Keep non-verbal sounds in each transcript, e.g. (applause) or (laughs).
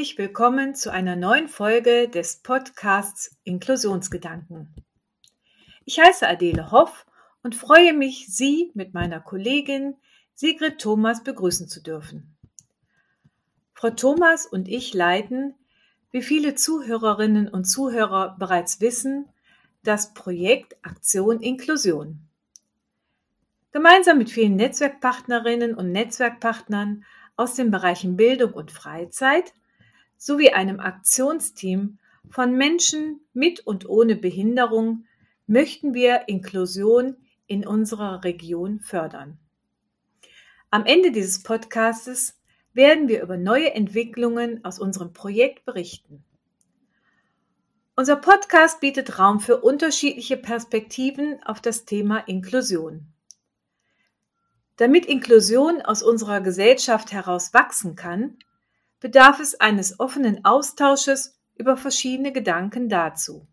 herzlich willkommen zu einer neuen Folge des Podcasts Inklusionsgedanken. Ich heiße Adele Hoff und freue mich, Sie mit meiner Kollegin Sigrid Thomas begrüßen zu dürfen. Frau Thomas und ich leiten, wie viele Zuhörerinnen und Zuhörer bereits wissen, das Projekt Aktion Inklusion. Gemeinsam mit vielen Netzwerkpartnerinnen und Netzwerkpartnern aus den Bereichen Bildung und Freizeit sowie einem Aktionsteam von Menschen mit und ohne Behinderung möchten wir Inklusion in unserer Region fördern. Am Ende dieses Podcastes werden wir über neue Entwicklungen aus unserem Projekt berichten. Unser Podcast bietet Raum für unterschiedliche Perspektiven auf das Thema Inklusion. Damit Inklusion aus unserer Gesellschaft heraus wachsen kann, bedarf es eines offenen Austausches über verschiedene Gedanken dazu.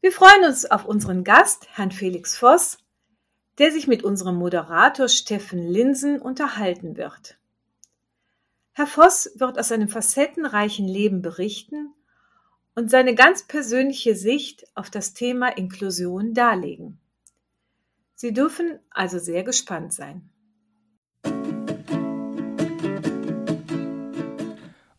Wir freuen uns auf unseren Gast, Herrn Felix Voss, der sich mit unserem Moderator Steffen Linsen unterhalten wird. Herr Voss wird aus seinem facettenreichen Leben berichten und seine ganz persönliche Sicht auf das Thema Inklusion darlegen. Sie dürfen also sehr gespannt sein.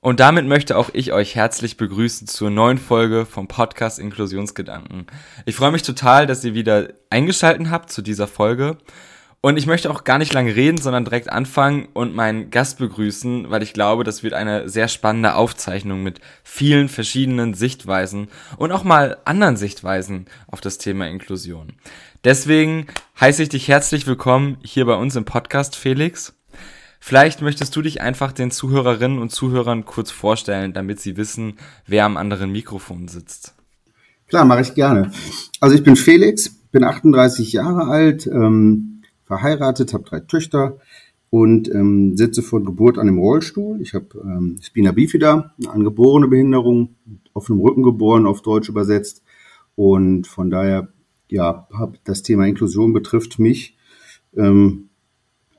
Und damit möchte auch ich euch herzlich begrüßen zur neuen Folge vom Podcast Inklusionsgedanken. Ich freue mich total, dass ihr wieder eingeschaltet habt zu dieser Folge. Und ich möchte auch gar nicht lange reden, sondern direkt anfangen und meinen Gast begrüßen, weil ich glaube, das wird eine sehr spannende Aufzeichnung mit vielen verschiedenen Sichtweisen und auch mal anderen Sichtweisen auf das Thema Inklusion. Deswegen heiße ich dich herzlich willkommen hier bei uns im Podcast, Felix. Vielleicht möchtest du dich einfach den Zuhörerinnen und Zuhörern kurz vorstellen, damit sie wissen, wer am anderen Mikrofon sitzt. Klar, mache ich gerne. Also ich bin Felix, bin 38 Jahre alt, ähm, verheiratet, habe drei Töchter und ähm, sitze von Geburt an im Rollstuhl. Ich habe ähm, Spina bifida, eine angeborene Behinderung, auf dem Rücken geboren, auf Deutsch übersetzt. Und von daher ja, hab, das Thema Inklusion betrifft mich ähm,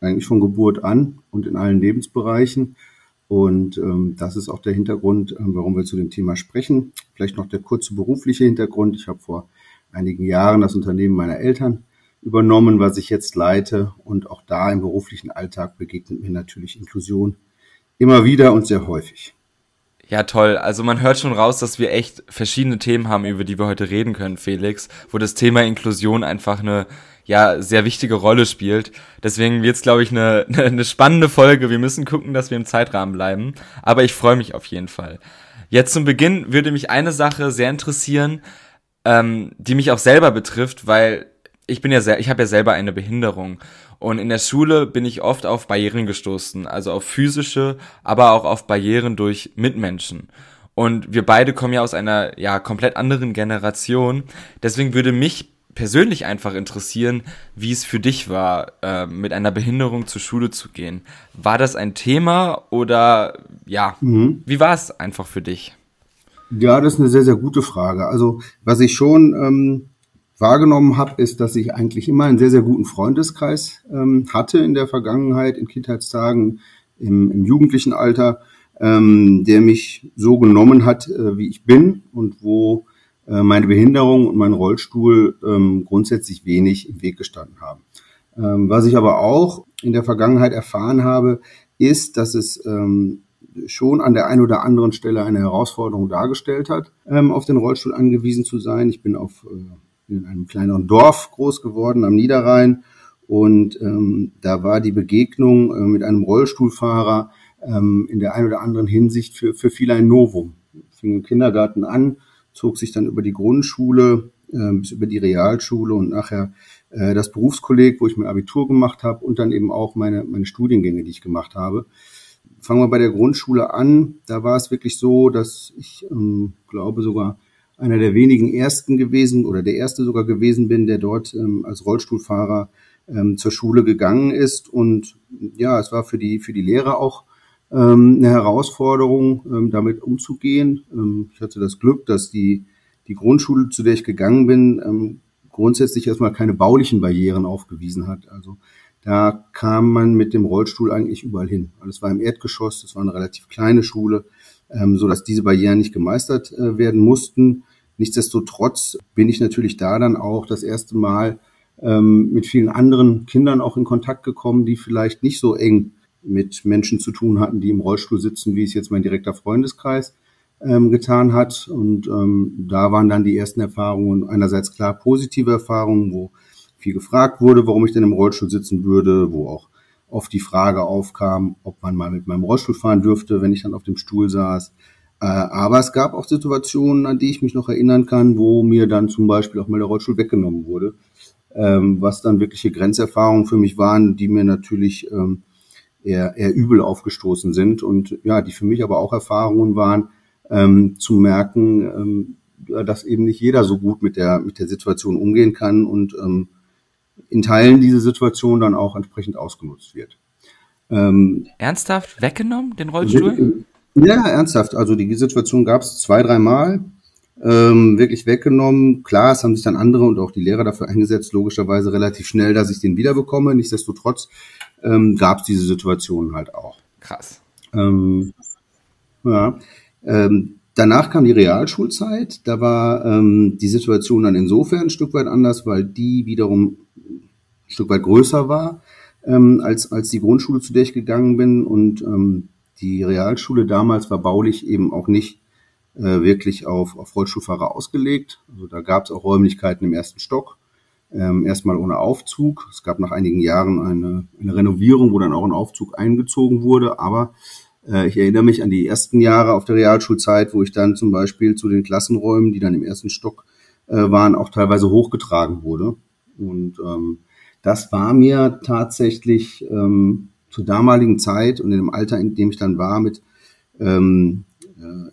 eigentlich von Geburt an und in allen Lebensbereichen. Und ähm, das ist auch der Hintergrund, äh, warum wir zu dem Thema sprechen. Vielleicht noch der kurze berufliche Hintergrund. Ich habe vor einigen Jahren das Unternehmen meiner Eltern übernommen, was ich jetzt leite. Und auch da im beruflichen Alltag begegnet mir natürlich Inklusion immer wieder und sehr häufig. Ja, toll. Also man hört schon raus, dass wir echt verschiedene Themen haben, über die wir heute reden können, Felix, wo das Thema Inklusion einfach eine ja sehr wichtige Rolle spielt. Deswegen wird's, glaube ich, eine, eine (laughs) spannende Folge. Wir müssen gucken, dass wir im Zeitrahmen bleiben. Aber ich freue mich auf jeden Fall. Jetzt zum Beginn würde mich eine Sache sehr interessieren, ähm, die mich auch selber betrifft, weil ich bin ja sehr, ich habe ja selber eine Behinderung und in der Schule bin ich oft auf Barrieren gestoßen, also auf physische, aber auch auf Barrieren durch Mitmenschen. Und wir beide kommen ja aus einer ja komplett anderen Generation. Deswegen würde mich persönlich einfach interessieren, wie es für dich war, äh, mit einer Behinderung zur Schule zu gehen. War das ein Thema oder ja, mhm. wie war es einfach für dich? Ja, das ist eine sehr, sehr gute Frage. Also was ich schon ähm, wahrgenommen habe, ist, dass ich eigentlich immer einen sehr, sehr guten Freundeskreis ähm, hatte in der Vergangenheit, in Kindheitstagen, im, im jugendlichen Alter, ähm, der mich so genommen hat, äh, wie ich bin und wo äh, meine Behinderung und mein Rollstuhl ähm, grundsätzlich wenig im Weg gestanden haben. Ähm, was ich aber auch in der Vergangenheit erfahren habe, ist, dass es ähm, schon an der einen oder anderen Stelle eine Herausforderung dargestellt hat, ähm, auf den Rollstuhl angewiesen zu sein. Ich bin auf äh, in einem kleineren Dorf groß geworden am Niederrhein und ähm, da war die Begegnung äh, mit einem Rollstuhlfahrer ähm, in der einen oder anderen Hinsicht für, für viele ein Novum. Fing im Kindergarten an, zog sich dann über die Grundschule äh, bis über die Realschule und nachher äh, das Berufskolleg, wo ich mein Abitur gemacht habe und dann eben auch meine, meine Studiengänge, die ich gemacht habe. Fangen wir bei der Grundschule an. Da war es wirklich so, dass ich ähm, glaube sogar einer der wenigen ersten gewesen oder der erste sogar gewesen bin, der dort ähm, als Rollstuhlfahrer ähm, zur Schule gegangen ist. Und ja, es war für die, für die Lehrer auch ähm, eine Herausforderung, ähm, damit umzugehen. Ähm, ich hatte das Glück, dass die, die Grundschule, zu der ich gegangen bin, ähm, grundsätzlich erstmal keine baulichen Barrieren aufgewiesen hat. Also da kam man mit dem Rollstuhl eigentlich überall hin. Alles war im Erdgeschoss, das war eine relativ kleine Schule, ähm, so dass diese Barrieren nicht gemeistert äh, werden mussten. Nichtsdestotrotz bin ich natürlich da dann auch das erste Mal ähm, mit vielen anderen Kindern auch in Kontakt gekommen, die vielleicht nicht so eng mit Menschen zu tun hatten, die im Rollstuhl sitzen, wie es jetzt mein direkter Freundeskreis ähm, getan hat. Und ähm, da waren dann die ersten Erfahrungen einerseits klar positive Erfahrungen, wo viel gefragt wurde, warum ich denn im Rollstuhl sitzen würde, wo auch oft die Frage aufkam, ob man mal mit meinem Rollstuhl fahren dürfte, wenn ich dann auf dem Stuhl saß. Äh, aber es gab auch Situationen, an die ich mich noch erinnern kann, wo mir dann zum Beispiel auch mal der Rollstuhl weggenommen wurde, ähm, was dann wirkliche Grenzerfahrungen für mich waren, die mir natürlich ähm, eher, eher übel aufgestoßen sind und ja, die für mich aber auch Erfahrungen waren, ähm, zu merken, ähm, dass eben nicht jeder so gut mit der, mit der Situation umgehen kann und ähm, in Teilen diese Situation dann auch entsprechend ausgenutzt wird. Ähm, ernsthaft weggenommen, den Rollstuhl? Ja, ernsthaft. Also die Situation gab es zwei, dreimal. Ähm, wirklich weggenommen. Klar, es haben sich dann andere und auch die Lehrer dafür eingesetzt, logischerweise relativ schnell, dass ich den wiederbekomme. Nichtsdestotrotz ähm, gab es diese Situation halt auch. Krass. Ähm, ja. Ähm, danach kam die Realschulzeit. Da war ähm, die Situation dann insofern ein Stück weit anders, weil die wiederum ein Stück weit größer war ähm, als, als die Grundschule, zu der ich gegangen bin. Und ähm, die Realschule damals war baulich eben auch nicht äh, wirklich auf, auf Rollstuhlfahrer ausgelegt. Also da gab es auch Räumlichkeiten im ersten Stock. Ähm, erstmal ohne Aufzug. Es gab nach einigen Jahren eine, eine Renovierung, wo dann auch ein Aufzug eingezogen wurde, aber äh, ich erinnere mich an die ersten Jahre auf der Realschulzeit, wo ich dann zum Beispiel zu den Klassenräumen, die dann im ersten Stock äh, waren, auch teilweise hochgetragen wurde. Und ähm, das war mir tatsächlich ähm, zur damaligen Zeit und in dem Alter, in dem ich dann war, mit ähm,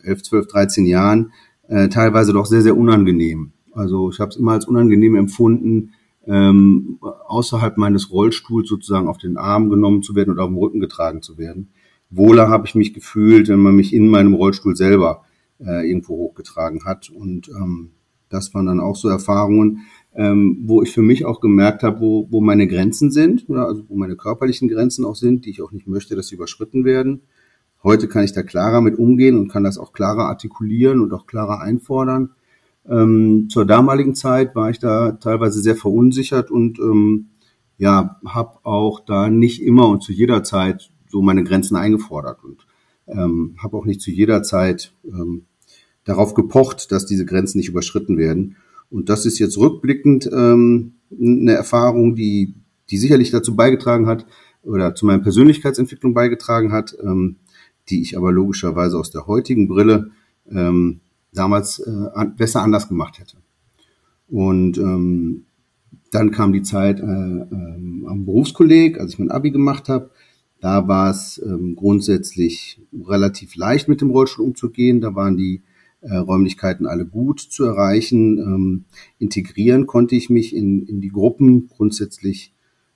11, 12, 13 Jahren, äh, teilweise doch sehr, sehr unangenehm. Also ich habe es immer als unangenehm empfunden, ähm, außerhalb meines Rollstuhls sozusagen auf den Arm genommen zu werden oder auf dem Rücken getragen zu werden wohler habe ich mich gefühlt, wenn man mich in meinem Rollstuhl selber äh, irgendwo hochgetragen hat. Und ähm, das waren dann auch so Erfahrungen, ähm, wo ich für mich auch gemerkt habe, wo, wo meine Grenzen sind, oder also wo meine körperlichen Grenzen auch sind, die ich auch nicht möchte, dass sie überschritten werden. Heute kann ich da klarer mit umgehen und kann das auch klarer artikulieren und auch klarer einfordern. Ähm, zur damaligen Zeit war ich da teilweise sehr verunsichert und ähm, ja, habe auch da nicht immer und zu jeder Zeit so meine Grenzen eingefordert und ähm, habe auch nicht zu jeder Zeit ähm, darauf gepocht, dass diese Grenzen nicht überschritten werden. Und das ist jetzt rückblickend ähm, eine Erfahrung, die, die sicherlich dazu beigetragen hat oder zu meiner Persönlichkeitsentwicklung beigetragen hat, ähm, die ich aber logischerweise aus der heutigen Brille ähm, damals äh, besser anders gemacht hätte. Und ähm, dann kam die Zeit äh, äh, am Berufskolleg, als ich mein Abi gemacht habe. Da war es ähm, grundsätzlich relativ leicht, mit dem Rollstuhl umzugehen. Da waren die äh, Räumlichkeiten alle gut zu erreichen. Ähm, integrieren konnte ich mich in, in die Gruppen grundsätzlich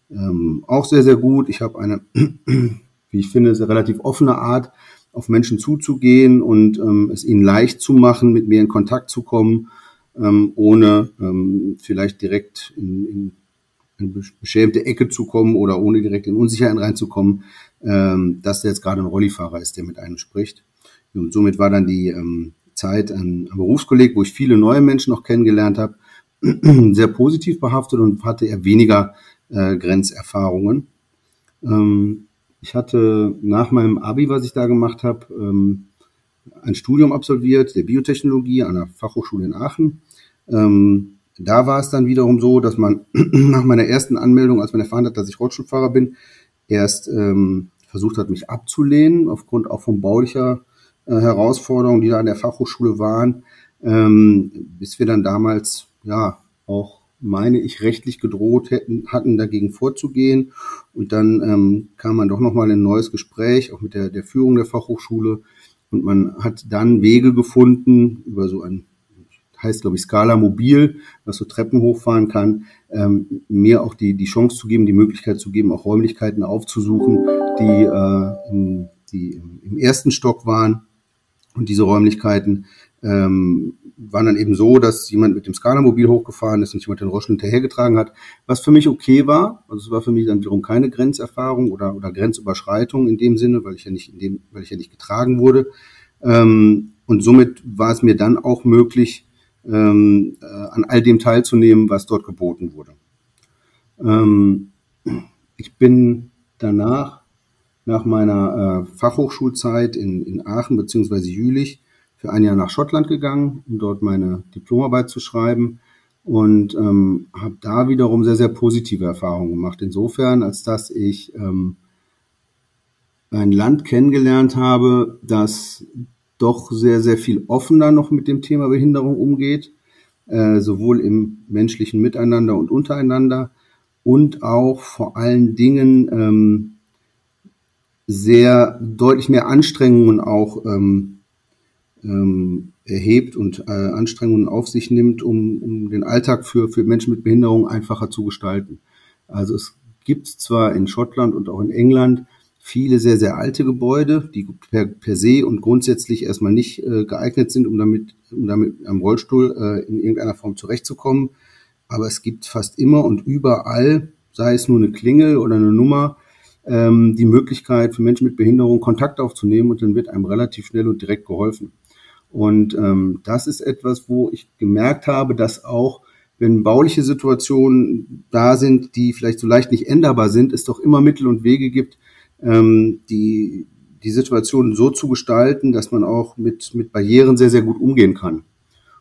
ähm, auch sehr, sehr gut. Ich habe eine, wie ich finde, sehr relativ offene Art, auf Menschen zuzugehen und ähm, es ihnen leicht zu machen, mit mir in Kontakt zu kommen, ähm, ohne ähm, vielleicht direkt in, in eine beschämte Ecke zu kommen oder ohne direkt in Unsicherheit reinzukommen, ähm, dass der jetzt gerade ein Rollifahrer ist, der mit einem spricht. Und somit war dann die ähm, Zeit am Berufskolleg, wo ich viele neue Menschen noch kennengelernt habe, (clears throat) sehr positiv behaftet und hatte eher weniger äh, Grenzerfahrungen. Ähm, ich hatte nach meinem Abi, was ich da gemacht habe, ähm, ein Studium absolviert der Biotechnologie an der Fachhochschule in Aachen. Ähm, da war es dann wiederum so, dass man (clears throat) nach meiner ersten Anmeldung, als man erfahren hat, dass ich Rollstuhlfahrer bin, erst ähm, versucht hat, mich abzulehnen, aufgrund auch von baulicher äh, Herausforderungen, die da an der Fachhochschule waren, bis wir dann damals, ja, auch meine ich, rechtlich gedroht hätten, hatten, dagegen vorzugehen. Und dann ähm, kam man doch nochmal in ein neues Gespräch, auch mit der, der Führung der Fachhochschule. Und man hat dann Wege gefunden über so ein heißt, glaube ich, Scala Mobil, was so Treppen hochfahren kann, ähm, mir auch die, die Chance zu geben, die Möglichkeit zu geben, auch Räumlichkeiten aufzusuchen, die, äh, in, die im ersten Stock waren und diese Räumlichkeiten ähm, waren dann eben so, dass jemand mit dem Skalamobil hochgefahren ist und jemand den Rollstuhl hinterhergetragen hat, was für mich okay war. Also es war für mich dann wiederum keine Grenzerfahrung oder, oder Grenzüberschreitung in dem Sinne, weil ich ja nicht in dem, weil ich ja nicht getragen wurde. Ähm, und somit war es mir dann auch möglich, ähm, äh, an all dem teilzunehmen, was dort geboten wurde. Ähm, ich bin danach, nach meiner äh, Fachhochschulzeit in, in Aachen beziehungsweise Jülich, für ein Jahr nach Schottland gegangen, um dort meine Diplomarbeit zu schreiben und ähm, habe da wiederum sehr, sehr positive Erfahrungen gemacht. Insofern, als dass ich ähm, ein Land kennengelernt habe, das doch sehr, sehr viel offener noch mit dem Thema Behinderung umgeht, äh, sowohl im menschlichen Miteinander und untereinander und auch vor allen Dingen ähm, sehr deutlich mehr Anstrengungen auch ähm, ähm, erhebt und äh, Anstrengungen auf sich nimmt, um, um den Alltag für, für Menschen mit Behinderung einfacher zu gestalten. Also es gibt zwar in Schottland und auch in England viele sehr, sehr alte Gebäude, die per, per se und grundsätzlich erstmal nicht äh, geeignet sind, um damit, um damit am Rollstuhl äh, in irgendeiner Form zurechtzukommen. Aber es gibt fast immer und überall, sei es nur eine Klingel oder eine Nummer, ähm, die Möglichkeit für Menschen mit Behinderung Kontakt aufzunehmen und dann wird einem relativ schnell und direkt geholfen. Und ähm, das ist etwas, wo ich gemerkt habe, dass auch wenn bauliche Situationen da sind, die vielleicht so leicht nicht änderbar sind, es doch immer Mittel und Wege gibt, ähm, die, die Situation so zu gestalten, dass man auch mit, mit Barrieren sehr, sehr gut umgehen kann.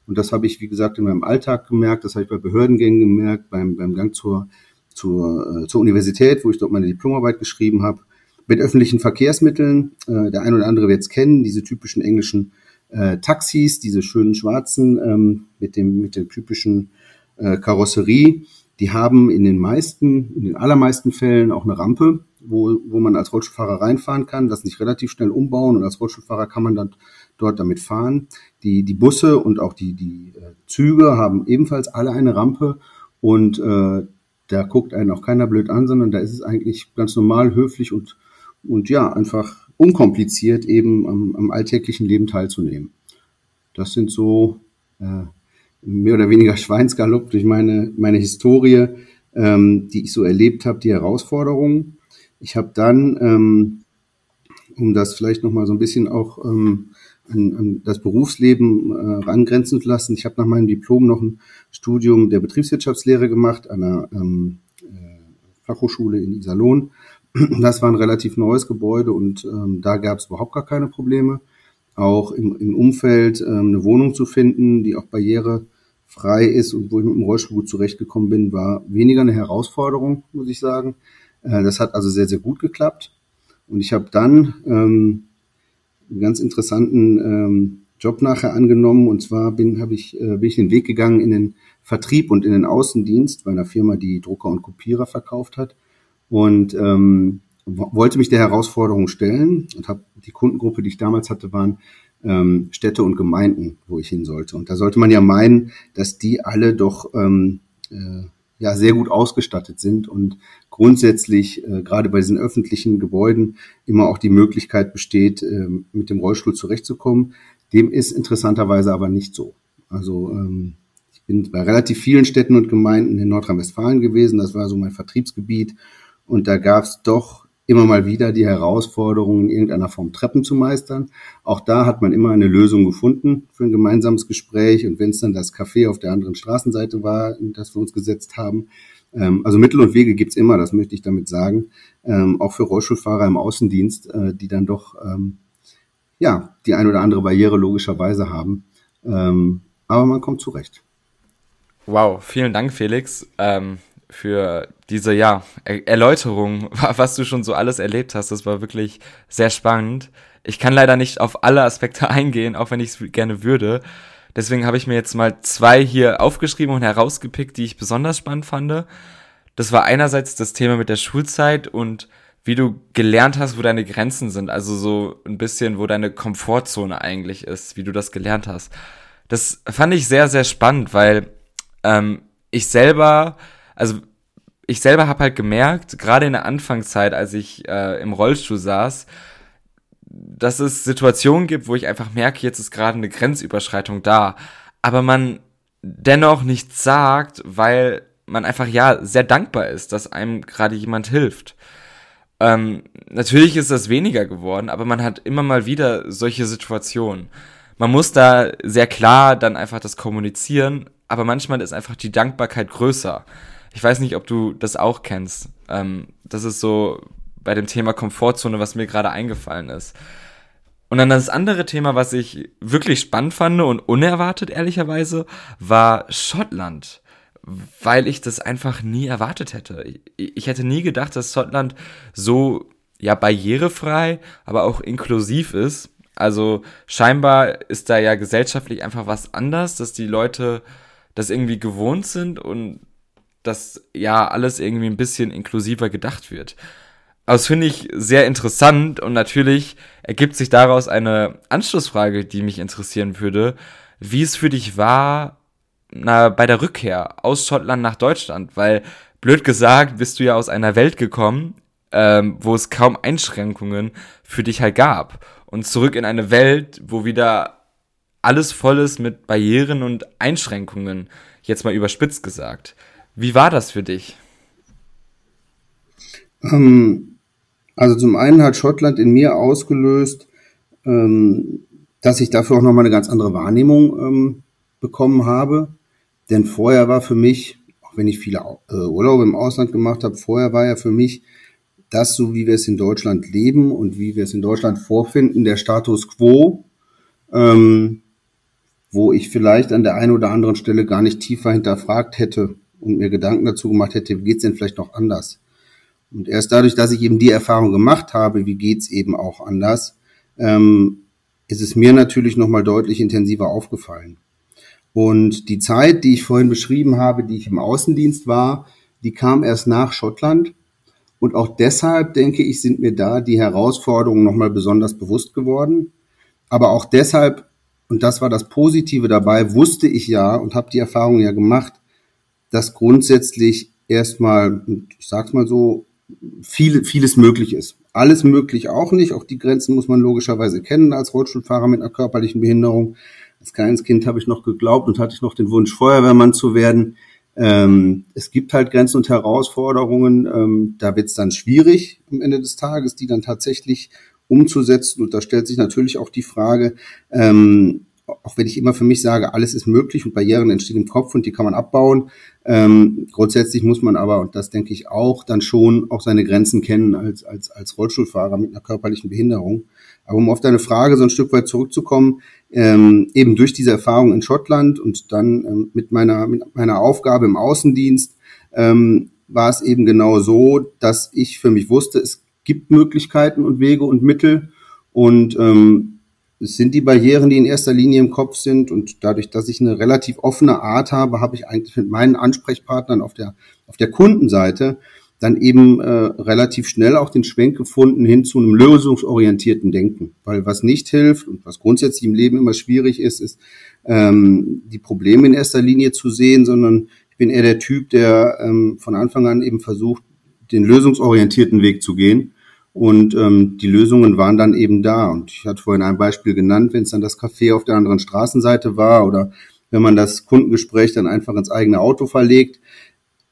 Und das habe ich, wie gesagt, in meinem Alltag gemerkt, das habe ich bei Behördengängen gemerkt, beim, beim Gang zur, zur, äh, zur Universität, wo ich dort meine Diplomarbeit geschrieben habe, mit öffentlichen Verkehrsmitteln. Äh, der ein oder andere wird es kennen, diese typischen englischen äh, Taxis, diese schönen schwarzen ähm, mit dem mit der typischen äh, Karosserie. Die haben in den meisten, in den allermeisten Fällen auch eine Rampe, wo, wo man als Rollstuhlfahrer reinfahren kann, das nicht relativ schnell umbauen und als Rollstuhlfahrer kann man dann dort damit fahren. Die, die Busse und auch die, die äh, Züge haben ebenfalls alle eine Rampe und äh, da guckt einen auch keiner blöd an, sondern da ist es eigentlich ganz normal, höflich und, und ja, einfach unkompliziert eben am, am alltäglichen Leben teilzunehmen. Das sind so äh, mehr oder weniger (laughs) Schweinsgalopp durch meine, meine Historie, ähm, die ich so erlebt habe, die Herausforderungen. Ich habe dann, ähm, um das vielleicht nochmal so ein bisschen auch ähm, an, an das Berufsleben äh, rangrenzen zu lassen, ich habe nach meinem Diplom noch ein Studium der Betriebswirtschaftslehre gemacht an einer ähm, äh, Fachhochschule in Iserlohn. Das war ein relativ neues Gebäude und ähm, da gab es überhaupt gar keine Probleme. Auch im, im Umfeld ähm, eine Wohnung zu finden, die auch barrierefrei ist und wo ich mit dem Rollstuhl gut zurechtgekommen bin, war weniger eine Herausforderung, muss ich sagen. Äh, das hat also sehr, sehr gut geklappt. Und ich habe dann ähm, einen ganz interessanten ähm, Job nachher angenommen. Und zwar bin, hab ich, äh, bin ich den Weg gegangen in den Vertrieb und in den Außendienst bei einer Firma, die Drucker und Kopierer verkauft hat. Und ähm, wollte mich der Herausforderung stellen und habe die Kundengruppe, die ich damals hatte, waren ähm, Städte und Gemeinden, wo ich hin sollte. Und da sollte man ja meinen, dass die alle doch ähm, äh, ja sehr gut ausgestattet sind und grundsätzlich äh, gerade bei diesen öffentlichen Gebäuden immer auch die Möglichkeit besteht, äh, mit dem Rollstuhl zurechtzukommen. Dem ist interessanterweise aber nicht so. Also ähm, ich bin bei relativ vielen Städten und Gemeinden in Nordrhein-Westfalen gewesen. Das war so mein Vertriebsgebiet. Und da gab es doch immer mal wieder die Herausforderung, in irgendeiner Form Treppen zu meistern. Auch da hat man immer eine Lösung gefunden für ein gemeinsames Gespräch. Und wenn es dann das Café auf der anderen Straßenseite war, in das wir uns gesetzt haben, ähm, also Mittel und Wege gibt's immer, das möchte ich damit sagen, ähm, auch für Rollstuhlfahrer im Außendienst, äh, die dann doch ähm, ja die ein oder andere Barriere logischerweise haben. Aber man kommt zurecht. Wow, vielen Dank, Felix. Für diese ja, er Erläuterung, (laughs) was du schon so alles erlebt hast. Das war wirklich sehr spannend. Ich kann leider nicht auf alle Aspekte (laughs) eingehen, auch wenn ich es gerne würde. Deswegen habe ich mir jetzt mal zwei hier aufgeschrieben und herausgepickt, die ich besonders spannend fand. Das war einerseits das Thema mit der Schulzeit und wie du gelernt hast, wo deine Grenzen sind. Also so ein bisschen, wo deine Komfortzone eigentlich ist, wie du das gelernt hast. Das fand ich sehr, sehr spannend, weil ähm, ich selber also ich selber habe halt gemerkt, gerade in der Anfangszeit, als ich äh, im Rollstuhl saß, dass es Situationen gibt, wo ich einfach merke, jetzt ist gerade eine Grenzüberschreitung da. aber man dennoch nichts sagt, weil man einfach ja sehr dankbar ist, dass einem gerade jemand hilft. Ähm, natürlich ist das weniger geworden, aber man hat immer mal wieder solche Situationen. Man muss da sehr klar dann einfach das kommunizieren, aber manchmal ist einfach die Dankbarkeit größer. Ich weiß nicht, ob du das auch kennst. Ähm, das ist so bei dem Thema Komfortzone, was mir gerade eingefallen ist. Und dann das andere Thema, was ich wirklich spannend fand und unerwartet ehrlicherweise, war Schottland weil ich das einfach nie erwartet hätte. Ich, hätte nie gedacht, dass Schottland so ja barrierefrei, aber auch inklusiv ist. Also scheinbar ist da ja gesellschaftlich einfach was anders, dass die Leute das irgendwie gewohnt sind und dass ja alles irgendwie ein bisschen inklusiver gedacht wird. Aber das finde ich sehr interessant und natürlich ergibt sich daraus eine Anschlussfrage, die mich interessieren würde, wie es für dich war, na, bei der Rückkehr aus Schottland nach Deutschland, weil blöd gesagt bist du ja aus einer Welt gekommen, ähm, wo es kaum Einschränkungen für dich halt gab und zurück in eine Welt, wo wieder alles voll ist mit Barrieren und Einschränkungen, jetzt mal überspitzt gesagt. Wie war das für dich? Ähm, also zum einen hat Schottland in mir ausgelöst, ähm, dass ich dafür auch nochmal eine ganz andere Wahrnehmung ähm, bekommen habe. Denn vorher war für mich, auch wenn ich viele äh, Urlaube im Ausland gemacht habe, vorher war ja für mich das, so wie wir es in Deutschland leben und wie wir es in Deutschland vorfinden, der Status quo, ähm, wo ich vielleicht an der einen oder anderen Stelle gar nicht tiefer hinterfragt hätte und mir Gedanken dazu gemacht hätte, wie geht's denn vielleicht noch anders? Und erst dadurch, dass ich eben die Erfahrung gemacht habe, wie geht's eben auch anders, ähm, ist es mir natürlich nochmal deutlich intensiver aufgefallen. Und die Zeit, die ich vorhin beschrieben habe, die ich im Außendienst war, die kam erst nach Schottland. Und auch deshalb, denke ich, sind mir da die Herausforderungen nochmal besonders bewusst geworden. Aber auch deshalb, und das war das Positive dabei, wusste ich ja und habe die Erfahrung ja gemacht, dass grundsätzlich erstmal, ich sag's mal so, viel, vieles möglich ist. Alles möglich auch nicht. Auch die Grenzen muss man logischerweise kennen als Rollstuhlfahrer mit einer körperlichen Behinderung. Als kleines Kind habe ich noch geglaubt und hatte ich noch den Wunsch, Feuerwehrmann zu werden. Ähm, es gibt halt Grenzen und Herausforderungen. Ähm, da wird es dann schwierig am Ende des Tages, die dann tatsächlich umzusetzen. Und da stellt sich natürlich auch die Frage, ähm, auch wenn ich immer für mich sage, alles ist möglich und Barrieren entstehen im Kopf und die kann man abbauen. Ähm, grundsätzlich muss man aber, und das denke ich auch, dann schon auch seine Grenzen kennen als, als, als Rollstuhlfahrer mit einer körperlichen Behinderung. Aber um auf deine Frage so ein Stück weit zurückzukommen, ähm, eben durch diese Erfahrung in Schottland und dann ähm, mit, meiner, mit meiner Aufgabe im Außendienst, ähm, war es eben genau so, dass ich für mich wusste, es gibt Möglichkeiten und Wege und Mittel und ähm, es sind die Barrieren, die in erster Linie im Kopf sind. Und dadurch, dass ich eine relativ offene Art habe, habe ich eigentlich mit meinen Ansprechpartnern auf der, auf der Kundenseite dann eben äh, relativ schnell auch den Schwenk gefunden hin zu einem lösungsorientierten Denken. Weil was nicht hilft und was grundsätzlich im Leben immer schwierig ist, ist ähm, die Probleme in erster Linie zu sehen, sondern ich bin eher der Typ, der ähm, von Anfang an eben versucht, den lösungsorientierten Weg zu gehen und ähm, die Lösungen waren dann eben da. Und ich hatte vorhin ein Beispiel genannt, wenn es dann das Café auf der anderen Straßenseite war oder wenn man das Kundengespräch dann einfach ins eigene Auto verlegt.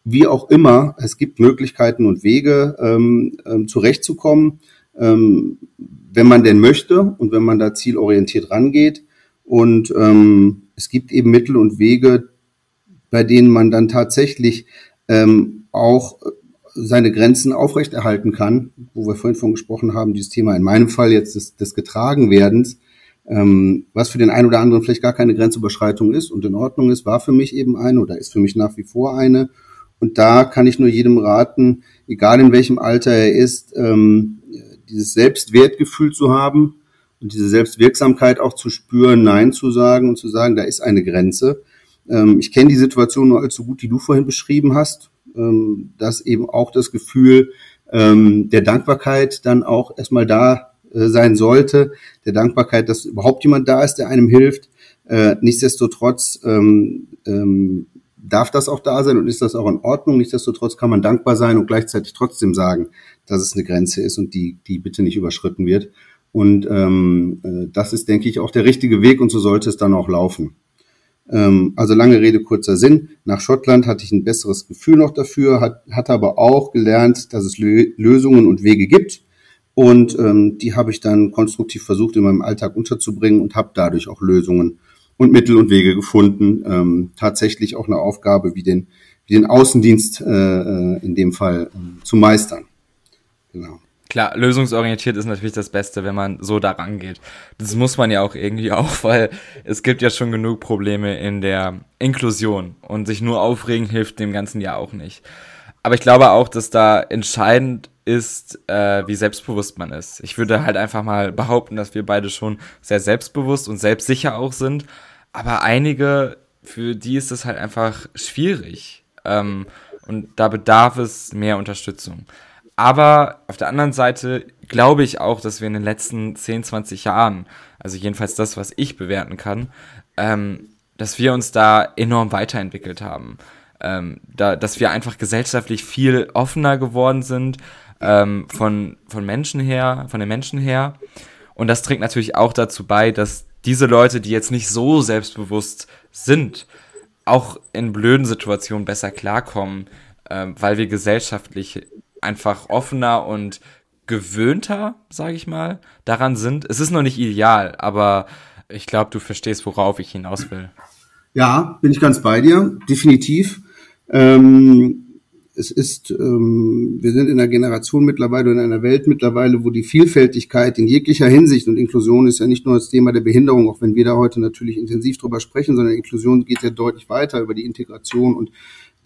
Wie auch immer, es gibt Möglichkeiten und Wege, ähm, ähm, zurechtzukommen, ähm, wenn man denn möchte und wenn man da zielorientiert rangeht. Und ähm, es gibt eben Mittel und Wege, bei denen man dann tatsächlich ähm, auch seine Grenzen aufrechterhalten kann, wo wir vorhin von gesprochen haben, dieses Thema in meinem Fall jetzt des, des Getragenwerdens, ähm, was für den einen oder anderen vielleicht gar keine Grenzüberschreitung ist und in Ordnung ist, war für mich eben eine oder ist für mich nach wie vor eine. Und da kann ich nur jedem raten, egal in welchem Alter er ist, ähm, dieses Selbstwertgefühl zu haben und diese Selbstwirksamkeit auch zu spüren, Nein zu sagen und zu sagen, da ist eine Grenze. Ähm, ich kenne die Situation nur allzu gut, die du vorhin beschrieben hast ähm, dass eben auch das Gefühl ähm, der Dankbarkeit dann auch erstmal da äh, sein sollte, der Dankbarkeit, dass überhaupt jemand da ist, der einem hilft. Äh, nichtsdestotrotz ähm, ähm, darf das auch da sein und ist das auch in Ordnung. Nichtsdestotrotz kann man dankbar sein und gleichzeitig trotzdem sagen, dass es eine Grenze ist und die, die bitte nicht überschritten wird. Und ähm, äh, das ist, denke ich, auch der richtige Weg und so sollte es dann auch laufen. Ähm, also lange Rede, kurzer Sinn. Nach Schottland hatte ich ein besseres Gefühl noch dafür, hat, hat aber auch gelernt, dass es Lösungen und Wege gibt. Und ähm, die habe ich dann konstruktiv versucht in meinem Alltag unterzubringen und habe dadurch auch Lösungen und Mittel und Wege gefunden, ähm, tatsächlich auch eine Aufgabe wie den, wie den Außendienst äh, äh in dem Fall äh, zu meistern. Genau. Klar, lösungsorientiert ist natürlich das Beste, wenn man so daran geht. Das muss man ja auch irgendwie (laughs) auch, weil es gibt ja schon genug Probleme in der Inklusion und sich nur aufregen hilft dem Ganzen ja auch nicht. Aber ich glaube auch, dass da entscheidend ist, äh, wie selbstbewusst man ist. Ich würde halt einfach mal behaupten, dass wir beide schon sehr selbstbewusst und selbstsicher auch sind. Aber einige, für die ist es halt einfach schwierig. Ähm, und da bedarf es mehr Unterstützung. Aber auf der anderen Seite glaube ich auch, dass wir in den letzten 10, 20 Jahren, also jedenfalls das, was ich bewerten kann, ähm, dass wir uns da enorm weiterentwickelt haben. Ähm, da, dass wir einfach gesellschaftlich viel offener geworden sind, ähm, von, von Menschen her, von den Menschen her. Und das trägt natürlich auch dazu bei, dass diese Leute, die jetzt nicht so selbstbewusst sind, auch in blöden Situationen besser klarkommen, ähm, weil wir gesellschaftlich einfach offener und gewöhnter, sage ich mal, daran sind. Es ist noch nicht ideal, aber ich glaube, du verstehst, worauf ich hinaus will. Ja, bin ich ganz bei dir, definitiv. Ähm, es ist, ähm, wir sind in einer Generation mittlerweile, in einer Welt mittlerweile, wo die Vielfältigkeit in jeglicher Hinsicht und Inklusion ist ja nicht nur das Thema der Behinderung, auch wenn wir da heute natürlich intensiv drüber sprechen, sondern Inklusion geht ja deutlich weiter über die Integration und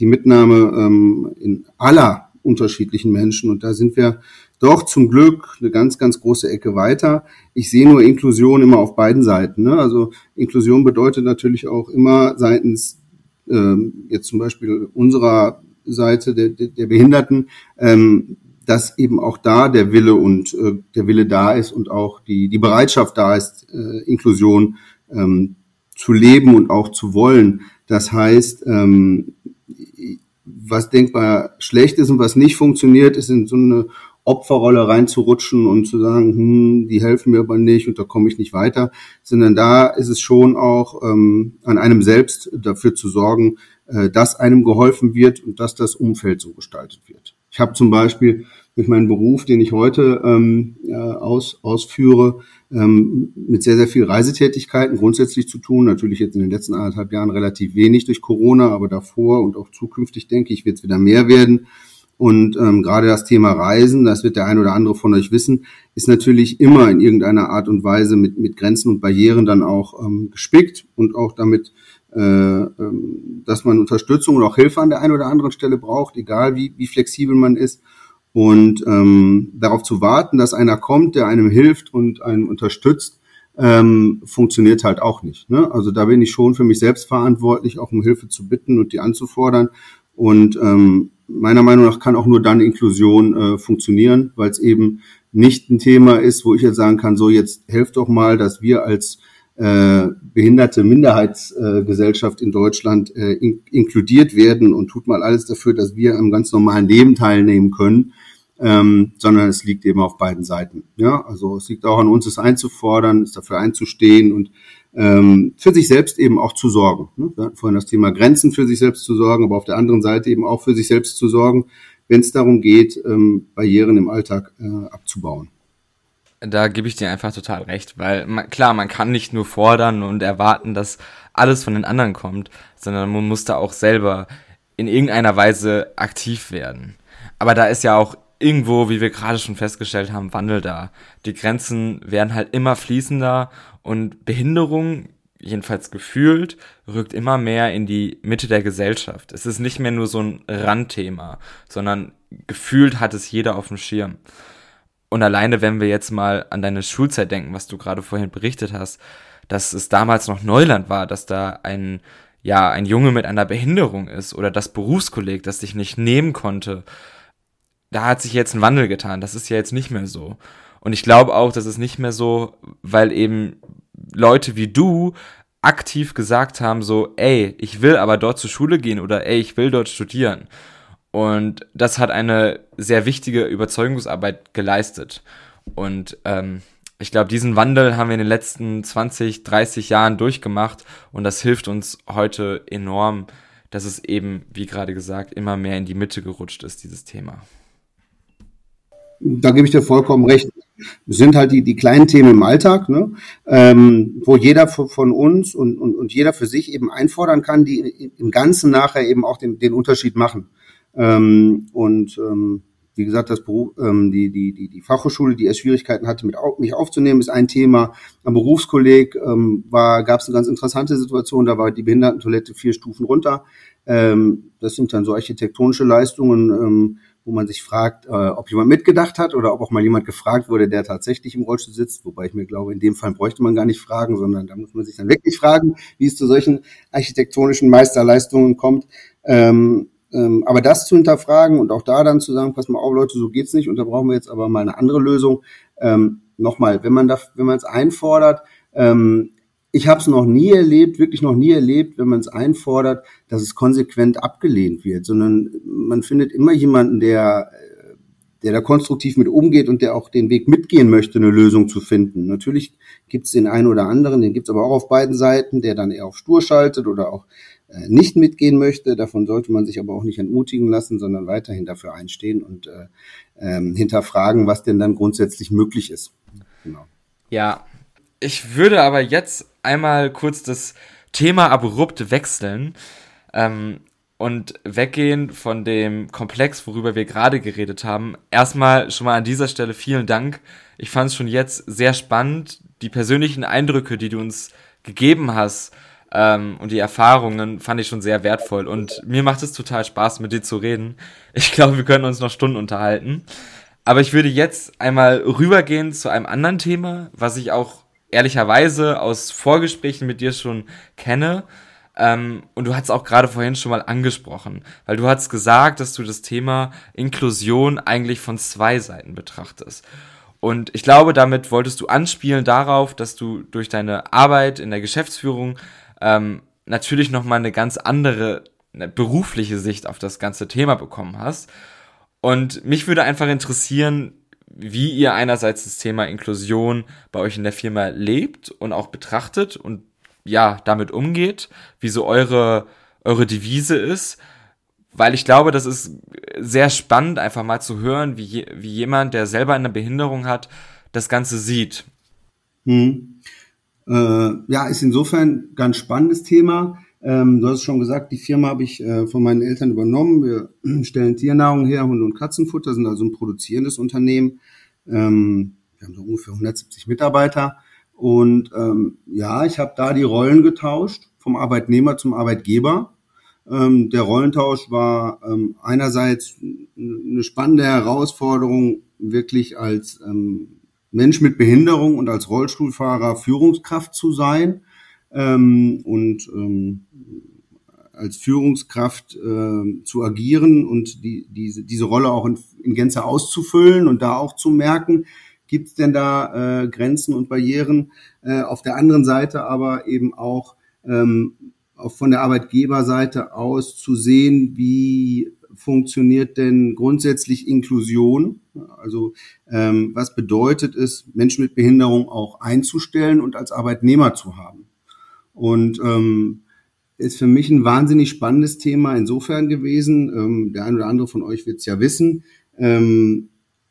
die Mitnahme ähm, in aller unterschiedlichen Menschen. Und da sind wir doch zum Glück eine ganz, ganz große Ecke weiter. Ich sehe nur Inklusion immer auf beiden Seiten. Ne? Also Inklusion bedeutet natürlich auch immer seitens ähm, jetzt zum Beispiel unserer Seite der, der Behinderten, ähm, dass eben auch da der Wille und äh, der Wille da ist und auch die, die Bereitschaft da ist, äh, Inklusion ähm, zu leben und auch zu wollen. Das heißt, ähm, was denkbar schlecht ist und was nicht funktioniert, ist in so eine Opferrolle reinzurutschen und zu sagen, hm, die helfen mir aber nicht und da komme ich nicht weiter, sondern da ist es schon auch ähm, an einem selbst dafür zu sorgen, äh, dass einem geholfen wird und dass das Umfeld so gestaltet wird. Ich habe zum Beispiel durch meinen Beruf, den ich heute ähm, aus, ausführe, ähm, mit sehr, sehr viel Reisetätigkeiten grundsätzlich zu tun. Natürlich jetzt in den letzten anderthalb Jahren relativ wenig durch Corona, aber davor und auch zukünftig, denke ich, wird es wieder mehr werden. Und ähm, gerade das Thema Reisen, das wird der ein oder andere von euch wissen, ist natürlich immer in irgendeiner Art und Weise mit, mit Grenzen und Barrieren dann auch ähm, gespickt und auch damit, äh, ähm, dass man Unterstützung oder auch Hilfe an der einen oder anderen Stelle braucht, egal wie, wie flexibel man ist. Und ähm, darauf zu warten, dass einer kommt, der einem hilft und einen unterstützt, ähm, funktioniert halt auch nicht. Ne? Also da bin ich schon für mich selbst verantwortlich, auch um Hilfe zu bitten und die anzufordern. Und ähm, meiner Meinung nach kann auch nur dann Inklusion äh, funktionieren, weil es eben nicht ein Thema ist, wo ich jetzt sagen kann, so jetzt helft doch mal, dass wir als äh, behinderte Minderheitsgesellschaft äh, in Deutschland äh, in, inkludiert werden und tut mal alles dafür, dass wir am ganz normalen Leben teilnehmen können, ähm, sondern es liegt eben auf beiden Seiten. Ja, also es liegt auch an uns, es einzufordern, es dafür einzustehen und ähm, für sich selbst eben auch zu sorgen. Ne? Wir hatten vorhin das Thema Grenzen für sich selbst zu sorgen, aber auf der anderen Seite eben auch für sich selbst zu sorgen, wenn es darum geht, ähm, Barrieren im Alltag äh, abzubauen. Da gebe ich dir einfach total recht, weil man, klar, man kann nicht nur fordern und erwarten, dass alles von den anderen kommt, sondern man muss da auch selber in irgendeiner Weise aktiv werden. Aber da ist ja auch irgendwo, wie wir gerade schon festgestellt haben, Wandel da. Die Grenzen werden halt immer fließender und Behinderung, jedenfalls gefühlt, rückt immer mehr in die Mitte der Gesellschaft. Es ist nicht mehr nur so ein Randthema, sondern gefühlt hat es jeder auf dem Schirm. Und alleine, wenn wir jetzt mal an deine Schulzeit denken, was du gerade vorhin berichtet hast, dass es damals noch Neuland war, dass da ein, ja, ein Junge mit einer Behinderung ist oder das Berufskolleg, das dich nicht nehmen konnte, da hat sich jetzt ein Wandel getan. Das ist ja jetzt nicht mehr so. Und ich glaube auch, das ist nicht mehr so, weil eben Leute wie du aktiv gesagt haben, so, ey, ich will aber dort zur Schule gehen oder ey, ich will dort studieren. Und das hat eine sehr wichtige Überzeugungsarbeit geleistet. Und ähm, ich glaube, diesen Wandel haben wir in den letzten 20, 30 Jahren durchgemacht und das hilft uns heute enorm, dass es eben, wie gerade gesagt, immer mehr in die Mitte gerutscht ist, dieses Thema. Da gebe ich dir vollkommen recht. Das sind halt die, die kleinen Themen im Alltag, ne? ähm, wo jeder von uns und, und, und jeder für sich eben einfordern kann, die im Ganzen nachher eben auch den, den Unterschied machen. Ähm, und ähm, wie gesagt, das Beruf, ähm, die, die, die, die Fachhochschule, die erst Schwierigkeiten hatte, mit auf, mich aufzunehmen, ist ein Thema. Am Berufskolleg ähm, gab es eine ganz interessante Situation, da war die Behindertentoilette vier Stufen runter. Ähm, das sind dann so architektonische Leistungen, ähm, wo man sich fragt, äh, ob jemand mitgedacht hat oder ob auch mal jemand gefragt wurde, der tatsächlich im Rollstuhl sitzt. Wobei ich mir glaube, in dem Fall bräuchte man gar nicht fragen, sondern da muss man sich dann wirklich fragen, wie es zu solchen architektonischen Meisterleistungen kommt. Ähm, ähm, aber das zu hinterfragen und auch da dann zu sagen, pass mal auf, Leute, so geht's nicht und da brauchen wir jetzt aber mal eine andere Lösung. Ähm, Nochmal, wenn man da, wenn man es einfordert, ähm, ich habe es noch nie erlebt, wirklich noch nie erlebt, wenn man es einfordert, dass es konsequent abgelehnt wird, sondern man findet immer jemanden, der der da konstruktiv mit umgeht und der auch den Weg mitgehen möchte, eine Lösung zu finden. Natürlich gibt es den einen oder anderen, den gibt es aber auch auf beiden Seiten, der dann eher auf stur schaltet oder auch äh, nicht mitgehen möchte. Davon sollte man sich aber auch nicht entmutigen lassen, sondern weiterhin dafür einstehen und äh, ähm, hinterfragen, was denn dann grundsätzlich möglich ist. Genau. Ja, ich würde aber jetzt einmal kurz das Thema abrupt wechseln ähm, und weggehen von dem Komplex, worüber wir gerade geredet haben. Erstmal schon mal an dieser Stelle vielen Dank. Ich fand es schon jetzt sehr spannend, die persönlichen Eindrücke, die du uns gegeben hast ähm, und die Erfahrungen fand ich schon sehr wertvoll. Und mir macht es total Spaß, mit dir zu reden. Ich glaube, wir können uns noch Stunden unterhalten. Aber ich würde jetzt einmal rübergehen zu einem anderen Thema, was ich auch ehrlicherweise aus Vorgesprächen mit dir schon kenne. Ähm, und du hast auch gerade vorhin schon mal angesprochen, weil du hast gesagt, dass du das Thema Inklusion eigentlich von zwei Seiten betrachtest. Und ich glaube, damit wolltest du anspielen darauf, dass du durch deine Arbeit in der Geschäftsführung ähm, natürlich nochmal eine ganz andere eine berufliche Sicht auf das ganze Thema bekommen hast. Und mich würde einfach interessieren, wie ihr einerseits das Thema Inklusion bei euch in der Firma lebt und auch betrachtet und ja, damit umgeht, wie so eure, eure Devise ist, weil ich glaube, das ist sehr spannend, einfach mal zu hören, wie, wie jemand, der selber eine Behinderung hat, das Ganze sieht. Hm. Äh, ja, ist insofern ganz spannendes Thema. Ähm, du hast schon gesagt, die Firma habe ich äh, von meinen Eltern übernommen. Wir (clears throat) stellen Tiernahrung her, Hunde- und Katzenfutter, sind also ein produzierendes Unternehmen. Ähm, wir haben so ungefähr 170 Mitarbeiter. Und ähm, ja, ich habe da die Rollen getauscht, vom Arbeitnehmer zum Arbeitgeber. Ähm, der Rollentausch war ähm, einerseits eine spannende Herausforderung, wirklich als ähm, Mensch mit Behinderung und als Rollstuhlfahrer Führungskraft zu sein ähm, und ähm, als Führungskraft äh, zu agieren und die, diese, diese Rolle auch in, in Gänze auszufüllen und da auch zu merken, gibt es denn da äh, Grenzen und Barrieren. Äh, auf der anderen Seite aber eben auch ähm, auch von der Arbeitgeberseite aus zu sehen, wie funktioniert denn grundsätzlich Inklusion? Also ähm, was bedeutet es, Menschen mit Behinderung auch einzustellen und als Arbeitnehmer zu haben? Und ähm, ist für mich ein wahnsinnig spannendes Thema insofern gewesen. Ähm, der eine oder andere von euch wird es ja wissen. Ähm,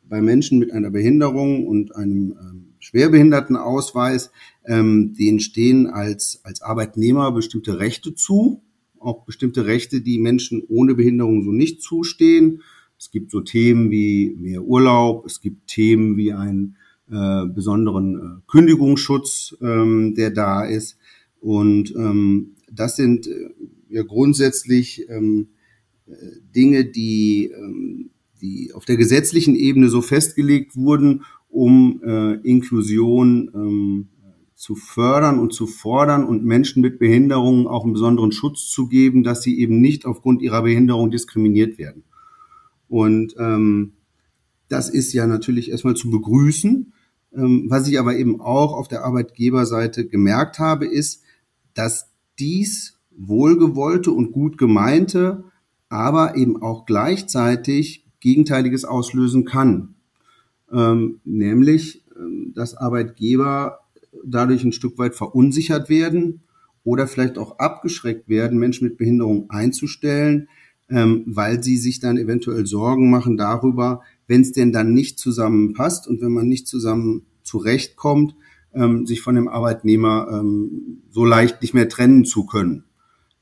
bei Menschen mit einer Behinderung und einem ähm, Schwerbehindertenausweis, ähm, denen stehen als, als Arbeitnehmer bestimmte Rechte zu, auch bestimmte Rechte, die Menschen ohne Behinderung so nicht zustehen. Es gibt so Themen wie mehr Urlaub, es gibt Themen wie einen äh, besonderen äh, Kündigungsschutz, ähm, der da ist. Und ähm, das sind äh, ja grundsätzlich ähm, äh, Dinge, die, ähm, die auf der gesetzlichen Ebene so festgelegt wurden, um äh, Inklusion ähm, zu fördern und zu fordern und Menschen mit Behinderungen auch einen besonderen Schutz zu geben, dass sie eben nicht aufgrund ihrer Behinderung diskriminiert werden. Und ähm, das ist ja natürlich erstmal zu begrüßen. Ähm, was ich aber eben auch auf der Arbeitgeberseite gemerkt habe, ist, dass dies wohlgewollte und gut gemeinte, aber eben auch gleichzeitig Gegenteiliges auslösen kann. Ähm, nämlich ähm, dass Arbeitgeber dadurch ein Stück weit verunsichert werden oder vielleicht auch abgeschreckt werden, Menschen mit Behinderung einzustellen, ähm, weil sie sich dann eventuell Sorgen machen darüber, wenn es denn dann nicht zusammenpasst und wenn man nicht zusammen zurechtkommt, ähm, sich von dem Arbeitnehmer ähm, so leicht nicht mehr trennen zu können.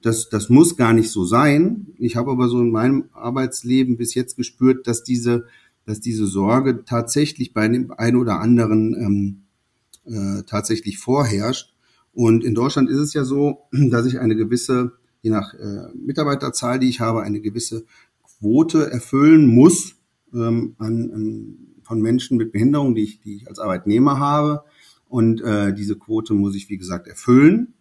Das, das muss gar nicht so sein. Ich habe aber so in meinem Arbeitsleben bis jetzt gespürt, dass diese, dass diese Sorge tatsächlich bei dem einen oder anderen ähm, äh, tatsächlich vorherrscht. Und in Deutschland ist es ja so, (clears throat) dass ich eine gewisse, je nach äh, Mitarbeiterzahl, die ich habe, eine gewisse Quote erfüllen muss ähm, an, an, von Menschen mit Behinderung, die ich, die ich als Arbeitnehmer habe. Und äh, diese Quote muss ich, wie gesagt, erfüllen.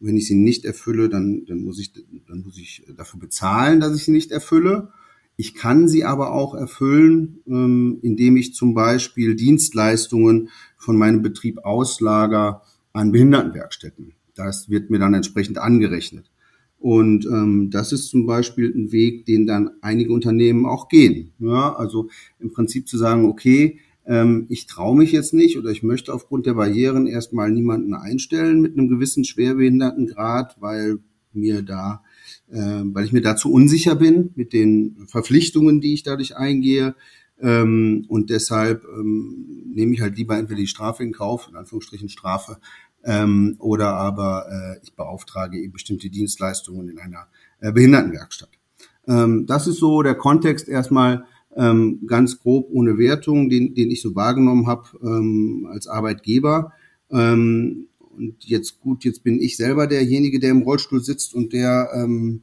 wenn ich sie nicht erfülle, dann, dann, muss ich, dann muss ich dafür bezahlen, dass ich sie nicht erfülle. Ich kann sie aber auch erfüllen, ähm, indem ich zum Beispiel Dienstleistungen von meinem Betrieb auslager an Behindertenwerkstätten. Das wird mir dann entsprechend angerechnet. Und ähm, das ist zum Beispiel ein Weg, den dann einige Unternehmen auch gehen. Ja, also im Prinzip zu sagen, okay, ähm, ich traue mich jetzt nicht oder ich möchte aufgrund der Barrieren erstmal niemanden einstellen mit einem gewissen Schwerbehindertengrad, weil mir da, äh, weil ich mir dazu unsicher bin mit den Verpflichtungen, die ich dadurch eingehe. Ähm, und deshalb ähm, nehme ich halt lieber entweder die Strafe in Kauf, in Anführungsstrichen Strafe, ähm, oder aber äh, ich beauftrage eben bestimmte Dienstleistungen in einer äh, Behindertenwerkstatt. Ähm, das ist so der Kontext erstmal ähm, ganz grob ohne Wertung, den, den ich so wahrgenommen habe ähm, als Arbeitgeber. Ähm, und jetzt gut, jetzt bin ich selber derjenige, der im Rollstuhl sitzt und der ähm,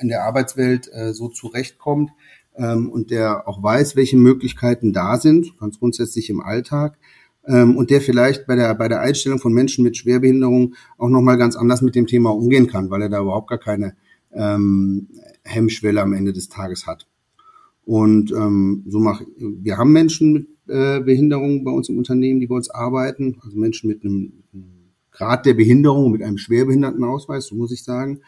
in der Arbeitswelt äh, so zurechtkommt ähm, und der auch weiß, welche Möglichkeiten da sind, ganz grundsätzlich im Alltag ähm, und der vielleicht bei der bei der Einstellung von Menschen mit Schwerbehinderung auch noch mal ganz anders mit dem Thema umgehen kann, weil er da überhaupt gar keine ähm, Hemmschwelle am Ende des Tages hat. Und ähm, so mach, wir haben Menschen mit äh, Behinderung bei uns im Unternehmen, die bei uns arbeiten, also Menschen mit einem Grad der Behinderung, mit einem Schwerbehindertenausweis, so muss ich sagen,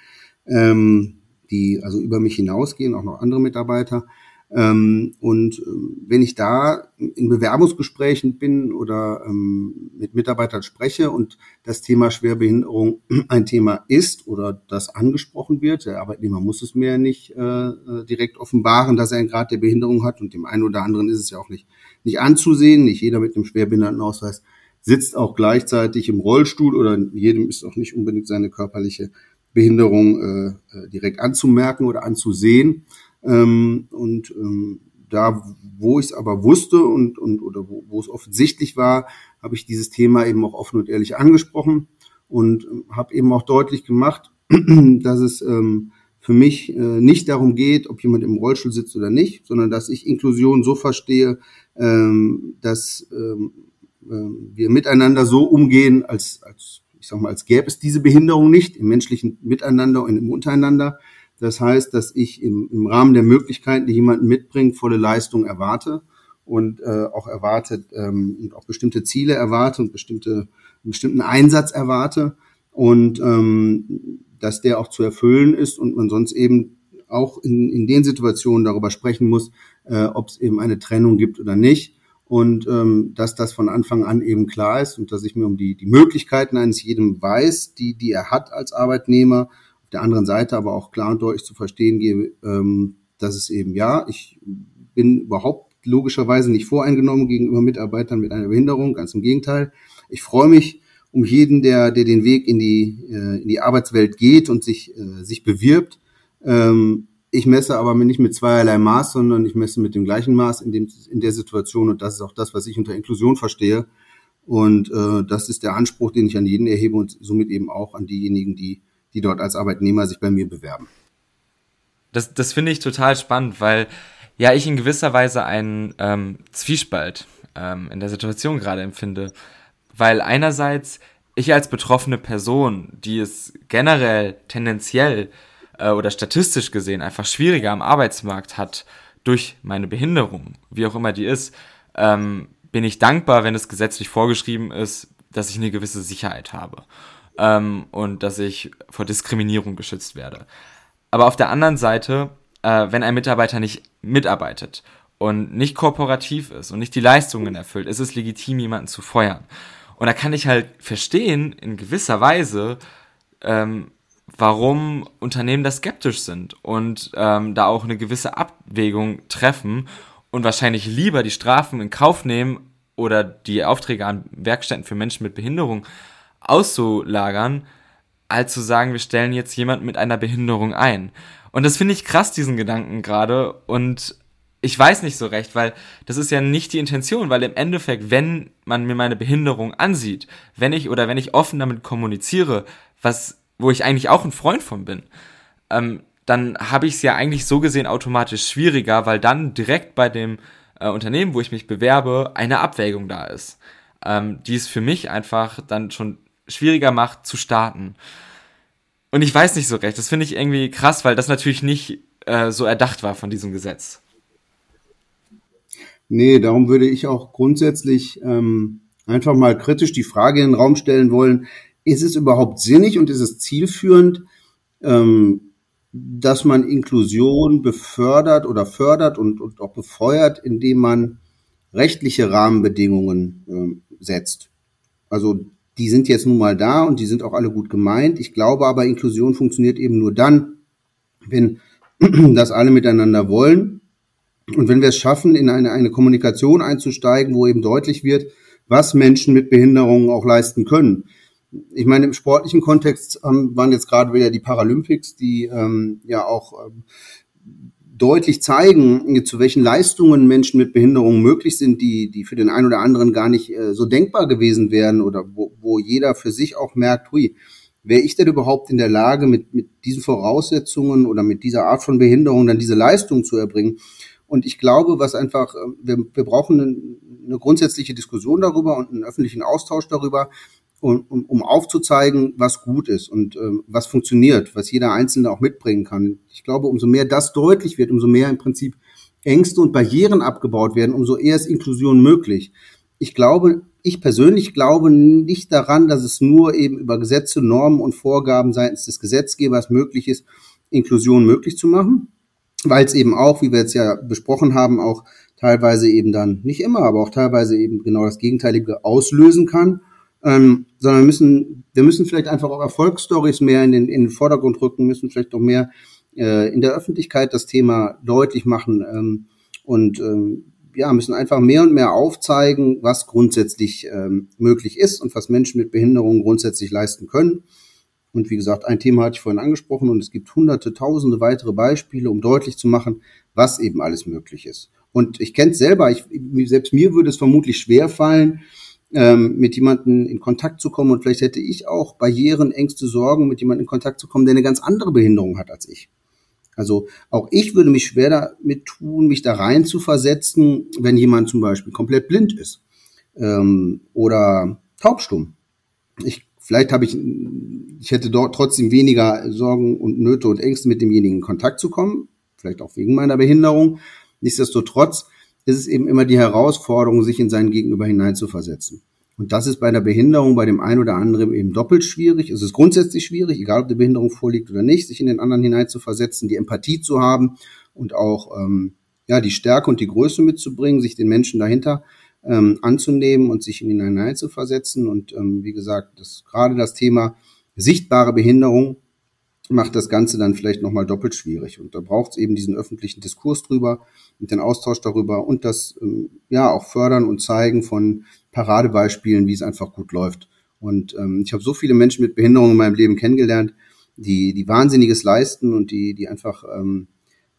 ähm, die also über mich hinausgehen, auch noch andere Mitarbeiter. Ähm, und ähm, wenn ich da in Bewerbungsgesprächen bin oder ähm, mit Mitarbeitern spreche und das Thema Schwerbehinderung (clears throat) ein Thema ist oder das angesprochen wird, der Arbeitnehmer muss es mir nicht äh, äh, direkt offenbaren, dass er einen Grad der Behinderung hat und dem einen oder anderen ist es ja auch nicht, nicht anzusehen. Nicht jeder mit einem Schwerbehindertenausweis sitzt auch gleichzeitig im Rollstuhl oder jedem ist auch nicht unbedingt seine körperliche Behinderung äh, äh direkt anzumerken oder anzusehen. Ähm, und ähm, da, wo ich es aber wusste und, und oder wo, es offensichtlich war, habe ich dieses Thema eben auch offen und ehrlich angesprochen und ähm, habe eben auch deutlich gemacht, (clears throat) dass es ähm, für mich äh, nicht darum geht, ob jemand im Rollstuhl sitzt oder nicht, sondern dass ich Inklusion so verstehe, ähm, dass ähm, äh, wir miteinander so umgehen, als, als ich sag mal, als gäbe es diese Behinderung nicht im menschlichen Miteinander und im Untereinander, das heißt, dass ich im, im Rahmen der Möglichkeiten, die jemanden mitbringt, volle Leistung erwarte und äh, auch erwartet ähm, und auch bestimmte Ziele erwarte und bestimmte, einen bestimmten Einsatz erwarte und ähm, dass der auch zu erfüllen ist und man sonst eben auch in, in den Situationen darüber sprechen muss, äh, ob es eben eine Trennung gibt oder nicht und ähm, dass das von Anfang an eben klar ist und dass ich mir um die, die Möglichkeiten eines jedem weiß, die, die er hat als Arbeitnehmer auf der anderen Seite aber auch klar und deutlich zu verstehen gebe, ähm, dass es eben ja, ich bin überhaupt logischerweise nicht voreingenommen gegenüber Mitarbeitern mit einer Behinderung, ganz im Gegenteil. Ich freue mich um jeden, der, der den Weg in die, äh, in die Arbeitswelt geht und sich, äh, sich bewirbt. Ähm, ich messe aber nicht mit zweierlei Maß, sondern ich messe mit dem gleichen Maß in, dem, in der Situation und das ist auch das, was ich unter Inklusion verstehe. Und äh, das ist der Anspruch, den ich an jeden erhebe und somit eben auch an diejenigen, die die dort als Arbeitnehmer sich bei mir bewerben. Das, das finde ich total spannend, weil ja ich in gewisser Weise einen ähm, Zwiespalt ähm, in der Situation gerade empfinde. Weil einerseits ich als betroffene Person, die es generell tendenziell äh, oder statistisch gesehen einfach schwieriger am Arbeitsmarkt hat durch meine Behinderung, wie auch immer die ist, ähm, bin ich dankbar, wenn es gesetzlich vorgeschrieben ist, dass ich eine gewisse Sicherheit habe ähm, und dass ich vor Diskriminierung geschützt werde. Aber auf der anderen Seite, äh, wenn ein Mitarbeiter nicht mitarbeitet und nicht kooperativ ist und nicht die Leistungen erfüllt, ist es legitim, jemanden zu feuern. Und da kann ich halt verstehen, in gewisser Weise, ähm, warum Unternehmen da skeptisch sind und ähm, da auch eine gewisse Abwägung treffen und wahrscheinlich lieber die Strafen in Kauf nehmen oder die Aufträge an Werkstätten für Menschen mit Behinderung auszulagern, als zu sagen, wir stellen jetzt jemanden mit einer Behinderung ein. Und das finde ich krass, diesen Gedanken gerade. Und ich weiß nicht so recht, weil das ist ja nicht die Intention, weil im Endeffekt, wenn man mir meine Behinderung ansieht, wenn ich oder wenn ich offen damit kommuniziere, was, wo ich eigentlich auch ein Freund von bin, ähm, dann habe ich es ja eigentlich so gesehen automatisch schwieriger, weil dann direkt bei dem äh, Unternehmen, wo ich mich bewerbe, eine Abwägung da ist, ähm, die es für mich einfach dann schon schwieriger macht zu starten. Und ich weiß nicht so recht, das finde ich irgendwie krass, weil das natürlich nicht äh, so erdacht war von diesem Gesetz. Nee, darum würde ich auch grundsätzlich ähm, einfach mal kritisch die Frage in den Raum stellen wollen, ist es überhaupt sinnig und ist es zielführend, ähm, dass man Inklusion befördert oder fördert und, und auch befeuert, indem man rechtliche Rahmenbedingungen äh, setzt. Also die sind jetzt nun mal da und die sind auch alle gut gemeint. Ich glaube aber, Inklusion funktioniert eben nur dann, wenn (clears throat) das alle miteinander wollen und wenn wir es schaffen, in eine, eine Kommunikation einzusteigen, wo eben deutlich wird, was Menschen mit Behinderungen auch leisten können. Ich meine, im sportlichen Kontext ähm, waren jetzt gerade wieder die Paralympics, die ähm, ja auch ähm, deutlich zeigen, zu welchen Leistungen Menschen mit Behinderungen möglich sind, die, die für den einen oder anderen gar nicht äh, so denkbar gewesen wären oder wo, wo jeder für sich auch merkt, hui, wäre ich denn überhaupt in der Lage, mit, mit diesen Voraussetzungen oder mit dieser Art von Behinderung dann diese Leistung zu erbringen? Und ich glaube, was einfach, äh, wir, wir brauchen eine, eine grundsätzliche Diskussion darüber und einen öffentlichen Austausch darüber, um, um, um aufzuzeigen, was gut ist und ähm, was funktioniert, was jeder Einzelne auch mitbringen kann. Ich glaube, umso mehr das deutlich wird, umso mehr im Prinzip Ängste und Barrieren abgebaut werden, umso eher ist Inklusion möglich. Ich glaube, ich persönlich glaube nicht daran, dass es nur eben über Gesetze, Normen und Vorgaben seitens des Gesetzgebers möglich ist, Inklusion möglich zu machen, weil es eben auch, wie wir jetzt ja besprochen haben, auch teilweise eben dann, nicht immer, aber auch teilweise eben genau das Gegenteilige auslösen kann ähm, sondern wir müssen, wir müssen vielleicht einfach auch Erfolgsstories mehr in den, in den Vordergrund rücken, müssen vielleicht auch mehr äh, in der Öffentlichkeit das Thema deutlich machen ähm, und ähm, ja, müssen einfach mehr und mehr aufzeigen, was grundsätzlich ähm, möglich ist und was Menschen mit Behinderungen grundsätzlich leisten können. Und wie gesagt, ein Thema hatte ich vorhin angesprochen und es gibt hunderte, tausende weitere Beispiele, um deutlich zu machen, was eben alles möglich ist. Und ich kenne es selber, ich, selbst mir würde es vermutlich schwer fallen, ähm, mit jemandem in Kontakt zu kommen. Und vielleicht hätte ich auch Barrieren, Ängste, Sorgen, mit jemandem in Kontakt zu kommen, der eine ganz andere Behinderung hat als ich. Also auch ich würde mich schwer damit tun, mich da rein zu versetzen, wenn jemand zum Beispiel komplett blind ist ähm, oder taubstumm. Ich, vielleicht habe ich, ich hätte dort trotzdem weniger Sorgen und Nöte und Ängste, mit demjenigen in Kontakt zu kommen, vielleicht auch wegen meiner Behinderung. Nichtsdestotrotz ist es eben immer die Herausforderung, sich in seinen Gegenüber hineinzuversetzen. Und das ist bei einer Behinderung bei dem einen oder anderen eben doppelt schwierig. Es ist grundsätzlich schwierig, egal ob die Behinderung vorliegt oder nicht, sich in den anderen hineinzuversetzen, die Empathie zu haben und auch ähm, ja die Stärke und die Größe mitzubringen, sich den Menschen dahinter ähm, anzunehmen und sich in ihn hineinzuversetzen. Und ähm, wie gesagt, das gerade das Thema sichtbare Behinderung macht das Ganze dann vielleicht nochmal doppelt schwierig. Und da braucht es eben diesen öffentlichen Diskurs drüber und den Austausch darüber und das ähm, ja auch fördern und zeigen von Paradebeispielen, wie es einfach gut läuft. Und ähm, ich habe so viele Menschen mit Behinderungen in meinem Leben kennengelernt, die, die Wahnsinniges leisten und die, die einfach, ähm,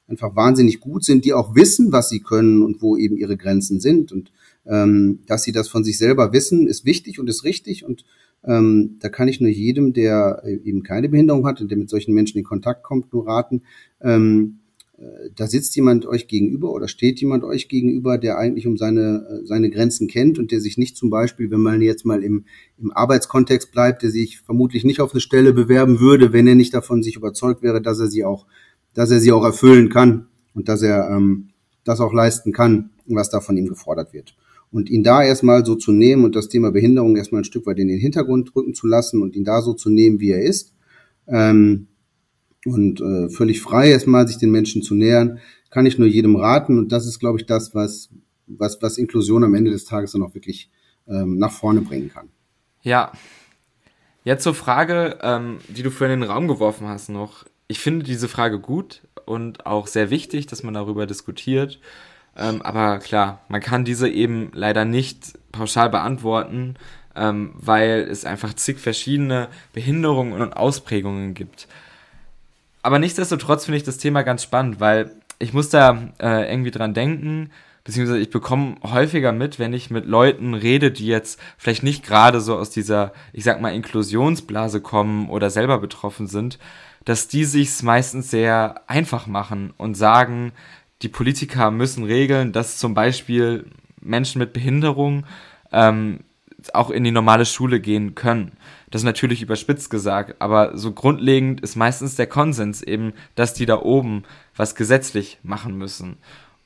einfach wahnsinnig gut sind, die auch wissen, was sie können und wo eben ihre Grenzen sind. Und ähm, dass sie das von sich selber wissen, ist wichtig und ist richtig. Und ähm, da kann ich nur jedem, der äh, eben keine Behinderung hat und der mit solchen Menschen in Kontakt kommt, nur raten, ähm, äh, da sitzt jemand euch gegenüber oder steht jemand euch gegenüber, der eigentlich um seine, äh, seine Grenzen kennt und der sich nicht zum Beispiel, wenn man jetzt mal im, im Arbeitskontext bleibt, der sich vermutlich nicht auf eine Stelle bewerben würde, wenn er nicht davon sich überzeugt wäre, dass er sie auch, dass er sie auch erfüllen kann und dass er ähm, das auch leisten kann, was da von ihm gefordert wird und ihn da erstmal so zu nehmen und das Thema Behinderung erstmal ein Stück weit in den Hintergrund rücken zu lassen und ihn da so zu nehmen, wie er ist. Ähm, und äh, völlig frei erstmal sich den Menschen zu nähern, kann ich nur jedem raten. Und das ist, glaube ich, das, was, was, was Inklusion am Ende des Tages dann auch wirklich ähm, nach vorne bringen kann. Ja. Jetzt zur Frage, ähm, die du vorhin in den Raum geworfen hast noch. Ich finde diese Frage gut und auch sehr wichtig, dass man darüber diskutiert. Ähm, aber klar, man kann diese eben leider nicht pauschal beantworten, ähm, weil es einfach zig verschiedene Behinderungen und Ausprägungen gibt. Aber nichtsdestotrotz finde ich das Thema ganz spannend, weil ich muss da äh, irgendwie dran denken, beziehungsweise ich bekomme häufiger mit, wenn ich mit Leuten rede, die jetzt vielleicht nicht gerade so aus dieser, ich sag mal, Inklusionsblase kommen oder selber betroffen sind, dass die sich's meistens sehr einfach machen und sagen, die Politiker müssen regeln, dass zum Beispiel Menschen mit Behinderung ähm, auch in die normale Schule gehen können. Das ist natürlich überspitzt gesagt, aber so grundlegend ist meistens der Konsens eben, dass die da oben was gesetzlich machen müssen.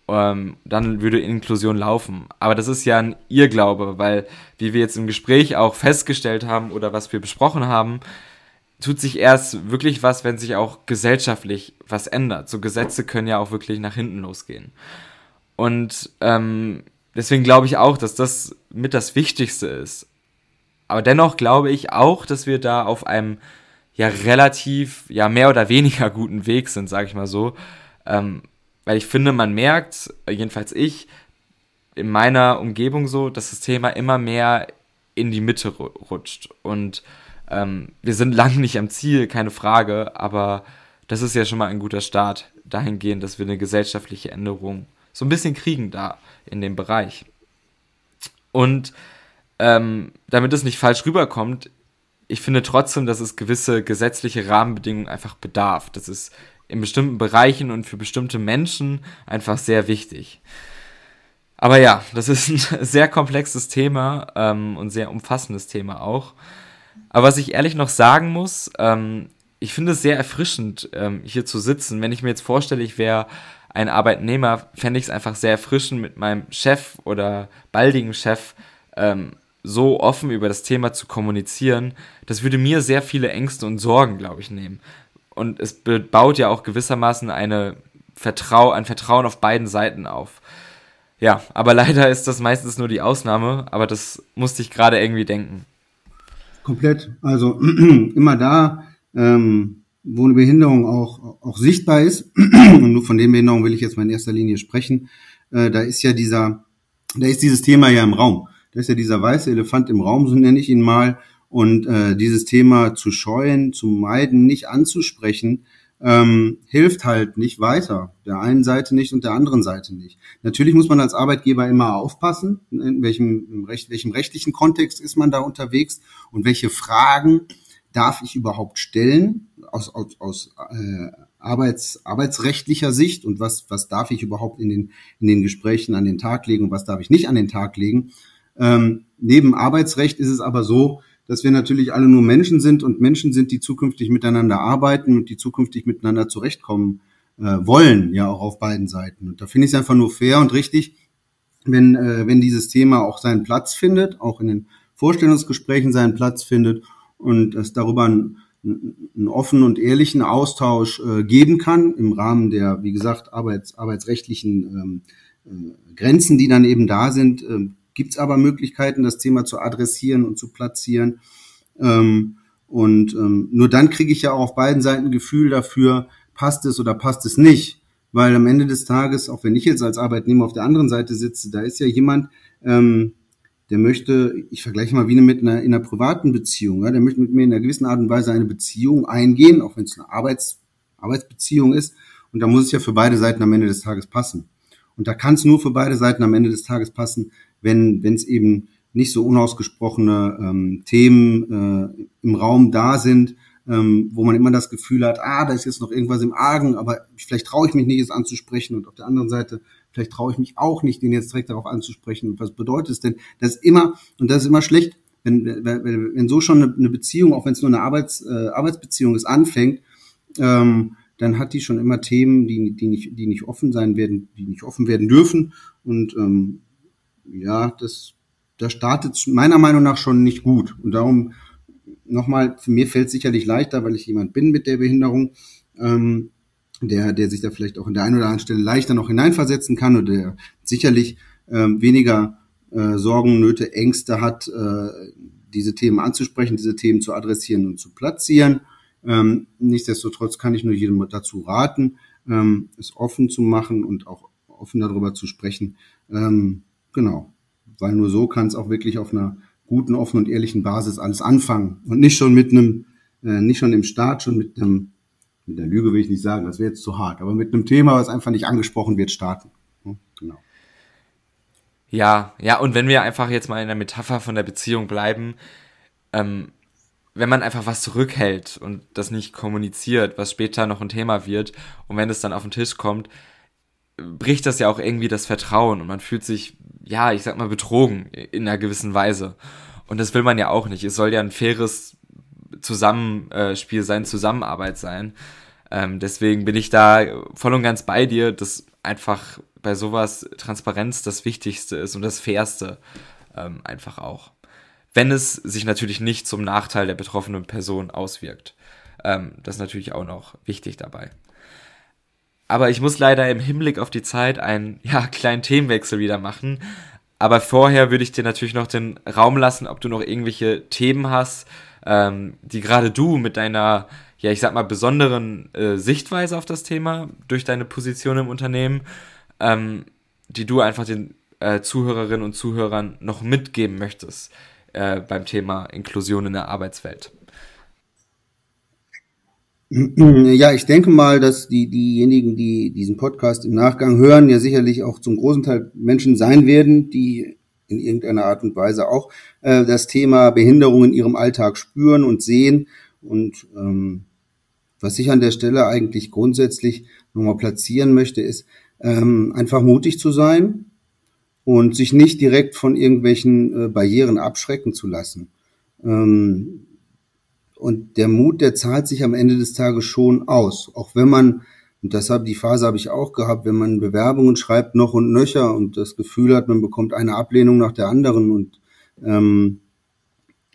Ähm, dann würde Inklusion laufen. Aber das ist ja ein Irrglaube, weil, wie wir jetzt im Gespräch auch festgestellt haben oder was wir besprochen haben, tut sich erst wirklich was, wenn sich auch gesellschaftlich was ändert. So Gesetze können ja auch wirklich nach hinten losgehen. Und ähm, deswegen glaube ich auch, dass das mit das Wichtigste ist. Aber dennoch glaube ich auch, dass wir da auf einem ja relativ, ja mehr oder weniger guten Weg sind, sage ich mal so. Ähm, weil ich finde, man merkt, jedenfalls ich, in meiner Umgebung so, dass das Thema immer mehr in die Mitte rutscht. Und ähm, wir sind lang nicht am Ziel, keine Frage, aber das ist ja schon mal ein guter Start dahingehend, dass wir eine gesellschaftliche Änderung so ein bisschen kriegen da in dem Bereich. Und ähm, damit es nicht falsch rüberkommt, ich finde trotzdem, dass es gewisse gesetzliche Rahmenbedingungen einfach bedarf. Das ist in bestimmten Bereichen und für bestimmte Menschen einfach sehr wichtig. Aber ja, das ist ein (laughs) sehr komplexes Thema ähm, und sehr umfassendes Thema auch. Aber was ich ehrlich noch sagen muss, ähm, ich finde es sehr erfrischend, ähm, hier zu sitzen. Wenn ich mir jetzt vorstelle, ich wäre ein Arbeitnehmer, fände ich es einfach sehr erfrischend, mit meinem Chef oder baldigen Chef ähm, so offen über das Thema zu kommunizieren. Das würde mir sehr viele Ängste und Sorgen, glaube ich, nehmen. Und es baut ja auch gewissermaßen eine Vertrau ein Vertrauen auf beiden Seiten auf. Ja, aber (laughs) leider ist das meistens nur die Ausnahme, aber das musste ich gerade irgendwie denken. Komplett. Also (clears throat) immer da, ähm, wo eine Behinderung auch, auch sichtbar ist, (clears throat) und nur von den Behinderungen will ich jetzt mal in erster Linie sprechen, äh, da ist ja dieser, da ist dieses Thema ja im Raum. Da ist ja dieser weiße Elefant im Raum, so nenne ich ihn mal. Und äh, dieses Thema zu scheuen, zu meiden, nicht anzusprechen, ähm, hilft halt nicht weiter. Der einen Seite nicht und der anderen Seite nicht. Natürlich muss man als Arbeitgeber immer aufpassen, in welchem, in welchem rechtlichen Kontext ist man da unterwegs und welche Fragen darf ich überhaupt stellen aus, aus, aus äh, Arbeits, arbeitsrechtlicher Sicht und was, was darf ich überhaupt in den, in den Gesprächen an den Tag legen und was darf ich nicht an den Tag legen. Ähm, neben Arbeitsrecht ist es aber so, dass wir natürlich alle nur Menschen sind und Menschen sind, die zukünftig miteinander arbeiten und die zukünftig miteinander zurechtkommen äh, wollen, ja auch auf beiden Seiten. Und da finde ich es einfach nur fair und richtig, wenn, äh, wenn dieses Thema auch seinen Platz findet, auch in den Vorstellungsgesprächen seinen Platz findet und es darüber einen, einen offenen und ehrlichen Austausch äh, geben kann im Rahmen der, wie gesagt, arbeits, arbeitsrechtlichen ähm, äh, Grenzen, die dann eben da sind, äh, gibt es aber Möglichkeiten, das Thema zu adressieren und zu platzieren. Ähm, und ähm, nur dann kriege ich ja auch auf beiden Seiten Gefühl dafür, passt es oder passt es nicht. Weil am Ende des Tages, auch wenn ich jetzt als Arbeitnehmer auf der anderen Seite sitze, da ist ja jemand, ähm, der möchte, ich vergleiche mal wie mit einer, in einer privaten Beziehung, ja, der möchte mit mir in einer gewissen Art und Weise eine Beziehung eingehen, auch wenn es eine Arbeits, Arbeitsbeziehung ist. Und da muss es ja für beide Seiten am Ende des Tages passen. Und da kann es nur für beide Seiten am Ende des Tages passen, wenn es eben nicht so unausgesprochene ähm, Themen äh, im Raum da sind, ähm, wo man immer das Gefühl hat, ah, da ist jetzt noch irgendwas im Argen, aber vielleicht traue ich mich nicht, es anzusprechen. Und auf der anderen Seite, vielleicht traue ich mich auch nicht, den jetzt direkt darauf anzusprechen. Und was bedeutet es denn? Das ist immer, und das ist immer schlecht, wenn, wenn, wenn so schon eine, Beziehung, auch wenn es nur eine Arbeits, äh, Arbeitsbeziehung ist, anfängt, ähm, dann hat die schon immer Themen, die, die, nicht, die nicht offen sein werden, die nicht offen werden dürfen. Und ähm, ja, das, das startet meiner Meinung nach schon nicht gut. Und darum nochmal, mir fällt es sicherlich leichter, weil ich jemand bin mit der Behinderung. Ähm, der, der sich da vielleicht auch in der einen oder anderen Stelle leichter noch hineinversetzen kann oder der sicherlich ähm, weniger äh, Sorgen, Nöte, Ängste hat, äh, diese Themen anzusprechen, diese Themen zu adressieren und zu platzieren. Ähm, nichtsdestotrotz kann ich nur jedem dazu raten, ähm, es offen zu machen und auch offen darüber zu sprechen. Ähm, genau, weil nur so kann es auch wirklich auf einer guten, offenen und ehrlichen Basis alles anfangen und nicht schon mit einem, äh, nicht schon im Start, schon mit einem, mit der Lüge will ich nicht sagen, das wäre jetzt zu hart, aber mit einem Thema, was einfach nicht angesprochen wird, starten. Genau. Ja, ja, und wenn wir einfach jetzt mal in der Metapher von der Beziehung bleiben, ähm, wenn man einfach was zurückhält und das nicht kommuniziert, was später noch ein Thema wird, und wenn es dann auf den Tisch kommt, bricht das ja auch irgendwie das Vertrauen und man fühlt sich, ja, ich sag mal, betrogen in einer gewissen Weise. Und das will man ja auch nicht. Es soll ja ein faires Zusammenspiel sein, Zusammenarbeit sein. Ähm, deswegen bin ich da voll und ganz bei dir, dass einfach bei sowas Transparenz das Wichtigste ist und das Fairste ähm, einfach auch wenn es sich natürlich nicht zum Nachteil der betroffenen Person auswirkt. Ähm, das ist natürlich auch noch wichtig dabei. Aber ich muss leider im Hinblick auf die Zeit einen ja, kleinen Themenwechsel wieder machen. Aber vorher würde ich dir natürlich noch den Raum lassen, ob du noch irgendwelche Themen hast, ähm, die gerade du mit deiner, ja, ich sag mal, besonderen äh, Sichtweise auf das Thema durch deine Position im Unternehmen, ähm, die du einfach den äh, Zuhörerinnen und Zuhörern noch mitgeben möchtest äh, beim Thema Inklusion in der Arbeitswelt? (clears throat) Ja, ich denke mal, dass die, diejenigen, die diesen Podcast im Nachgang hören, ja sicherlich auch zum großen Teil Menschen sein werden, die in irgendeiner Art und Weise auch äh, das Thema Behinderung in ihrem Alltag spüren und sehen. Und ähm, was ich an der Stelle eigentlich grundsätzlich nochmal platzieren möchte, ist ähm, einfach mutig zu sein, und sich nicht direkt von irgendwelchen äh, Barrieren abschrecken zu lassen. Ähm, und der Mut, der zahlt sich am Ende des Tages schon aus, auch wenn man und deshalb die Phase habe ich auch gehabt, wenn man Bewerbungen schreibt noch und nöcher und das Gefühl hat, man bekommt eine Ablehnung nach der anderen und ähm,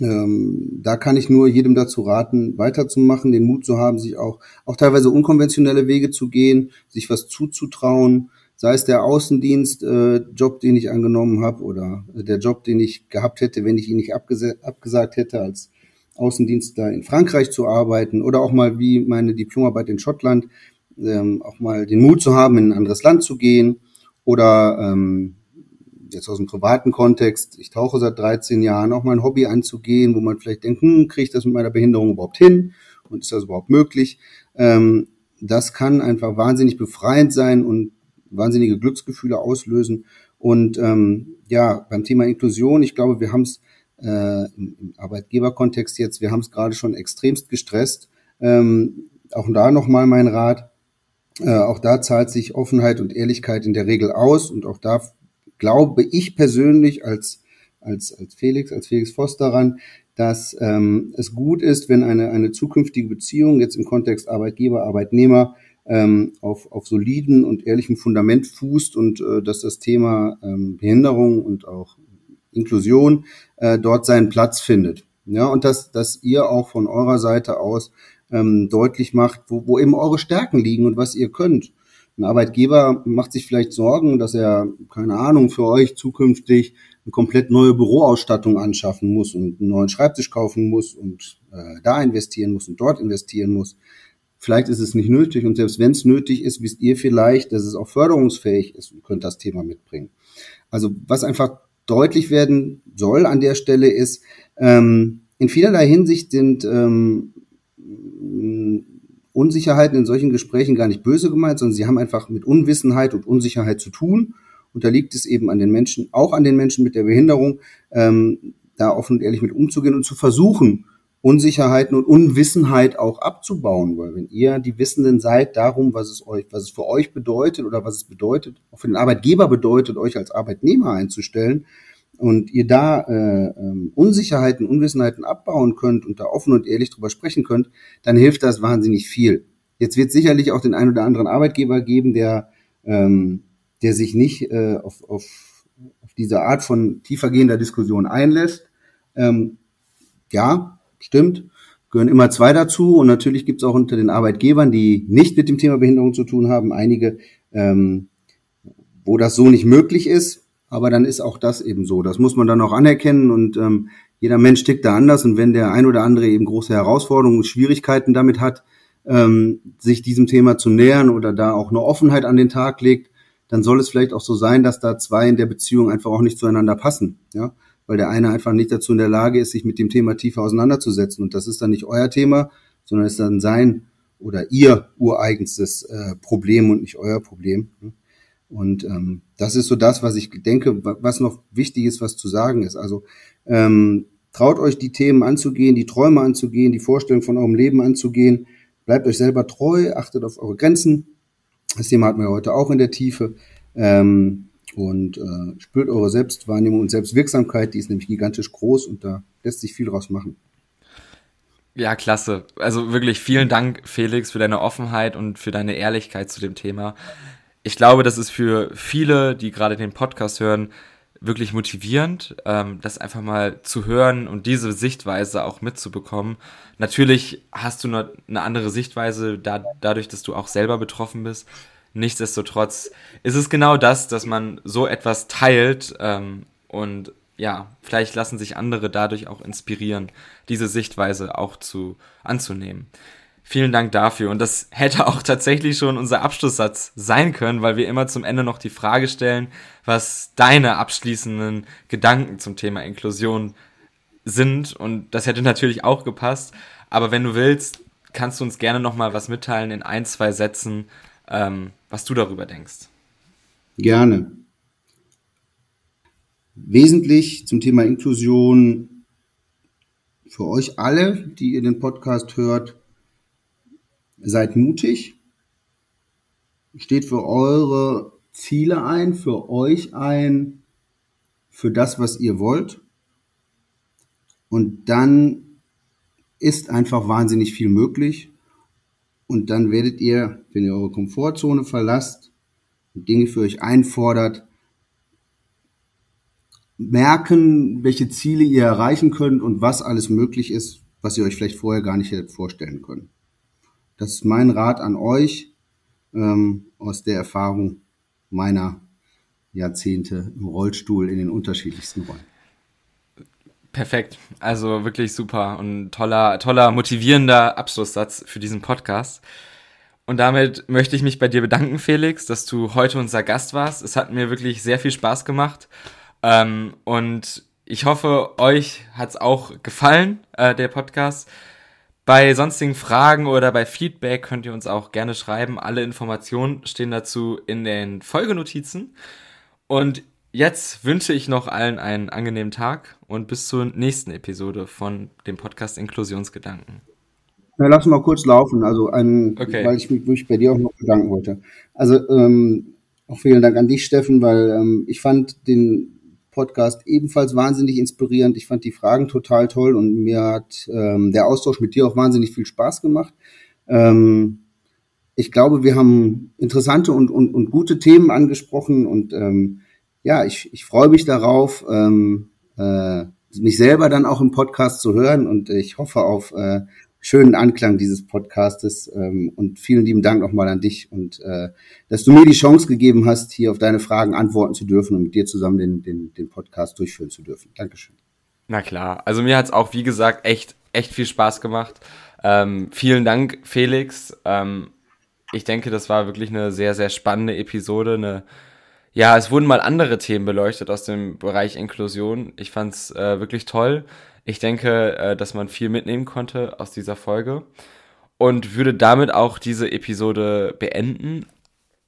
ähm, da kann ich nur jedem dazu raten, weiterzumachen, den Mut zu haben, sich auch auch teilweise unkonventionelle Wege zu gehen, sich was zuzutrauen, sei es der Außendienst-Job, äh, den ich angenommen habe, oder der Job, den ich gehabt hätte, wenn ich ihn nicht abges abgesagt hätte, als Außendienstler in Frankreich zu arbeiten, oder auch mal wie meine Diplomarbeit in Schottland, ähm, auch mal den Mut zu haben, in ein anderes Land zu gehen, oder ähm, jetzt aus dem privaten Kontext, ich tauche seit 13 Jahren, auch mal ein Hobby anzugehen, wo man vielleicht denkt, hm, kriege ich das mit meiner Behinderung überhaupt hin und ist das überhaupt möglich? Ähm, das kann einfach wahnsinnig befreiend sein und wahnsinnige Glücksgefühle auslösen. Und ähm, ja, beim Thema Inklusion, ich glaube, wir haben es äh, im, Arbeitgeberkontext jetzt, wir haben es gerade schon extremst gestresst. Ähm, auch da nochmal mein Rat. Äh, auch da zahlt sich Offenheit und Ehrlichkeit in der Regel aus. Und auch da glaube ich persönlich als, als, als Felix, als Felix Voss daran, dass ähm, es gut ist, wenn eine, eine zukünftige Beziehung jetzt im Kontext Arbeitgeber, Arbeitnehmer ähm, auf, auf soliden und ehrlichem Fundament fußt und äh, dass das Thema ähm, Behinderung und auch Inklusion äh, dort seinen Platz findet. Ja, und dass, dass ihr auch von eurer Seite aus ähm, deutlich macht, wo, wo eben eure Stärken liegen und was ihr könnt. Ein Arbeitgeber macht sich vielleicht Sorgen, dass er, keine Ahnung, für euch zukünftig eine komplett neue Büroausstattung anschaffen muss und einen neuen Schreibtisch kaufen muss und äh, da investieren muss und dort investieren muss. Vielleicht ist es nicht nötig und selbst wenn es nötig ist, wisst ihr vielleicht, dass es auch förderungsfähig ist und könnt das Thema mitbringen. Also was einfach deutlich werden soll an der Stelle ist, ähm, in vielerlei Hinsicht sind ähm, Unsicherheiten in solchen Gesprächen gar nicht böse gemeint, sondern sie haben einfach mit Unwissenheit und Unsicherheit zu tun. Und da liegt es eben an den Menschen, auch an den Menschen mit der Behinderung, ähm, da offen und ehrlich mit umzugehen und zu versuchen, Unsicherheiten und Unwissenheit auch abzubauen, weil wenn ihr die Wissenden seid darum, was es euch, was es für euch bedeutet oder was es bedeutet, auch für den Arbeitgeber bedeutet, euch als Arbeitnehmer einzustellen und ihr da äh, äh, Unsicherheiten, Unwissenheiten abbauen könnt und da offen und ehrlich drüber sprechen könnt, dann hilft das wahnsinnig viel. Jetzt wird sicherlich auch den einen oder anderen Arbeitgeber geben, der ähm, der sich nicht äh, auf, auf, auf diese Art von tiefergehender Diskussion einlässt. Ähm, ja, Stimmt, gehören immer zwei dazu. Und natürlich gibt es auch unter den Arbeitgebern, die nicht mit dem Thema Behinderung zu tun haben, einige, ähm, wo das so nicht möglich ist. Aber dann ist auch das eben so. Das muss man dann auch anerkennen und ähm, jeder Mensch tickt da anders. Und wenn der ein oder andere eben große Herausforderungen und Schwierigkeiten damit hat, ähm, sich diesem Thema zu nähern oder da auch eine Offenheit an den Tag legt, dann soll es vielleicht auch so sein, dass da zwei in der Beziehung einfach auch nicht zueinander passen. Ja, weil der eine einfach nicht dazu in der Lage ist, sich mit dem Thema tiefer auseinanderzusetzen. Und das ist dann nicht euer Thema, sondern ist dann sein oder ihr ureigenstes äh, Problem und nicht euer Problem. Und ähm, das ist so das, was ich denke, was noch wichtig ist, was zu sagen ist. Also ähm, traut euch die Themen anzugehen, die Träume anzugehen, die Vorstellung von eurem Leben anzugehen. Bleibt euch selber treu, achtet auf eure Grenzen. Das Thema hatten wir heute auch in der Tiefe. Ähm, und äh, spürt eure Selbstwahrnehmung und Selbstwirksamkeit, die ist nämlich gigantisch groß und da lässt sich viel draus machen. Ja, klasse. Also wirklich vielen Dank, Felix, für deine Offenheit und für deine Ehrlichkeit zu dem Thema. Ich glaube, das ist für viele, die gerade den Podcast hören, wirklich motivierend, ähm, das einfach mal zu hören und diese Sichtweise auch mitzubekommen. Natürlich hast du eine, eine andere Sichtweise da, dadurch, dass du auch selber betroffen bist. Nichtsdestotrotz ist es genau das, dass man so etwas teilt ähm, und ja, vielleicht lassen sich andere dadurch auch inspirieren, diese Sichtweise auch zu anzunehmen. Vielen Dank dafür. Und das hätte auch tatsächlich schon unser Abschlusssatz sein können, weil wir immer zum Ende noch die Frage stellen, was deine abschließenden Gedanken zum Thema Inklusion sind. Und das hätte natürlich auch gepasst. Aber wenn du willst, kannst du uns gerne noch mal was mitteilen in ein, zwei Sätzen, ähm, was du darüber denkst. Gerne. Wesentlich zum Thema Inklusion für euch alle, die ihr den Podcast hört, seid mutig, steht für eure Ziele ein, für euch ein, für das, was ihr wollt. Und dann ist einfach wahnsinnig viel möglich. Und dann werdet ihr, wenn ihr eure Komfortzone verlasst und Dinge für euch einfordert, merken, welche Ziele ihr erreichen könnt und was alles möglich ist, was ihr euch vielleicht vorher gar nicht hättet vorstellen können. Das ist mein Rat an euch ähm, aus der Erfahrung meiner Jahrzehnte im Rollstuhl in den unterschiedlichsten Rollen. Perfekt. Also wirklich super und toller, toller, motivierender Abschlusssatz für diesen Podcast. Und damit möchte ich mich bei dir bedanken, Felix, dass du heute unser Gast warst. Es hat mir wirklich sehr viel Spaß gemacht. Ähm, und ich hoffe, euch hat es auch gefallen, äh, der Podcast. Bei sonstigen Fragen oder bei Feedback könnt ihr uns auch gerne schreiben. Alle Informationen stehen dazu in den Folgenotizen. Und Jetzt wünsche ich noch allen einen angenehmen Tag und bis zur nächsten Episode von dem Podcast Inklusionsgedanken. Na, lass mal kurz laufen, also ein, okay. weil ich mich wirklich bei dir auch noch bedanken wollte. Also ähm, auch vielen Dank an dich, Steffen, weil ähm, ich fand den Podcast ebenfalls wahnsinnig inspirierend. Ich fand die Fragen total toll und mir hat ähm, der Austausch mit dir auch wahnsinnig viel Spaß gemacht. Ähm, ich glaube, wir haben interessante und, und, und gute Themen angesprochen und ähm, ja, ich, ich freue mich darauf, ähm, äh, mich selber dann auch im Podcast zu hören und ich hoffe auf äh, schönen Anklang dieses Podcastes ähm, und vielen lieben Dank nochmal an dich und äh, dass du mir die Chance gegeben hast, hier auf deine Fragen antworten zu dürfen und mit dir zusammen den, den, den Podcast durchführen zu dürfen. Dankeschön. Na klar, also mir hat's auch, wie gesagt, echt, echt viel Spaß gemacht. Ähm, vielen Dank, Felix. Ähm, ich denke, das war wirklich eine sehr, sehr spannende Episode, eine ja, es wurden mal andere Themen beleuchtet aus dem Bereich Inklusion. Ich fand's äh, wirklich toll. Ich denke, äh, dass man viel mitnehmen konnte aus dieser Folge und würde damit auch diese Episode beenden.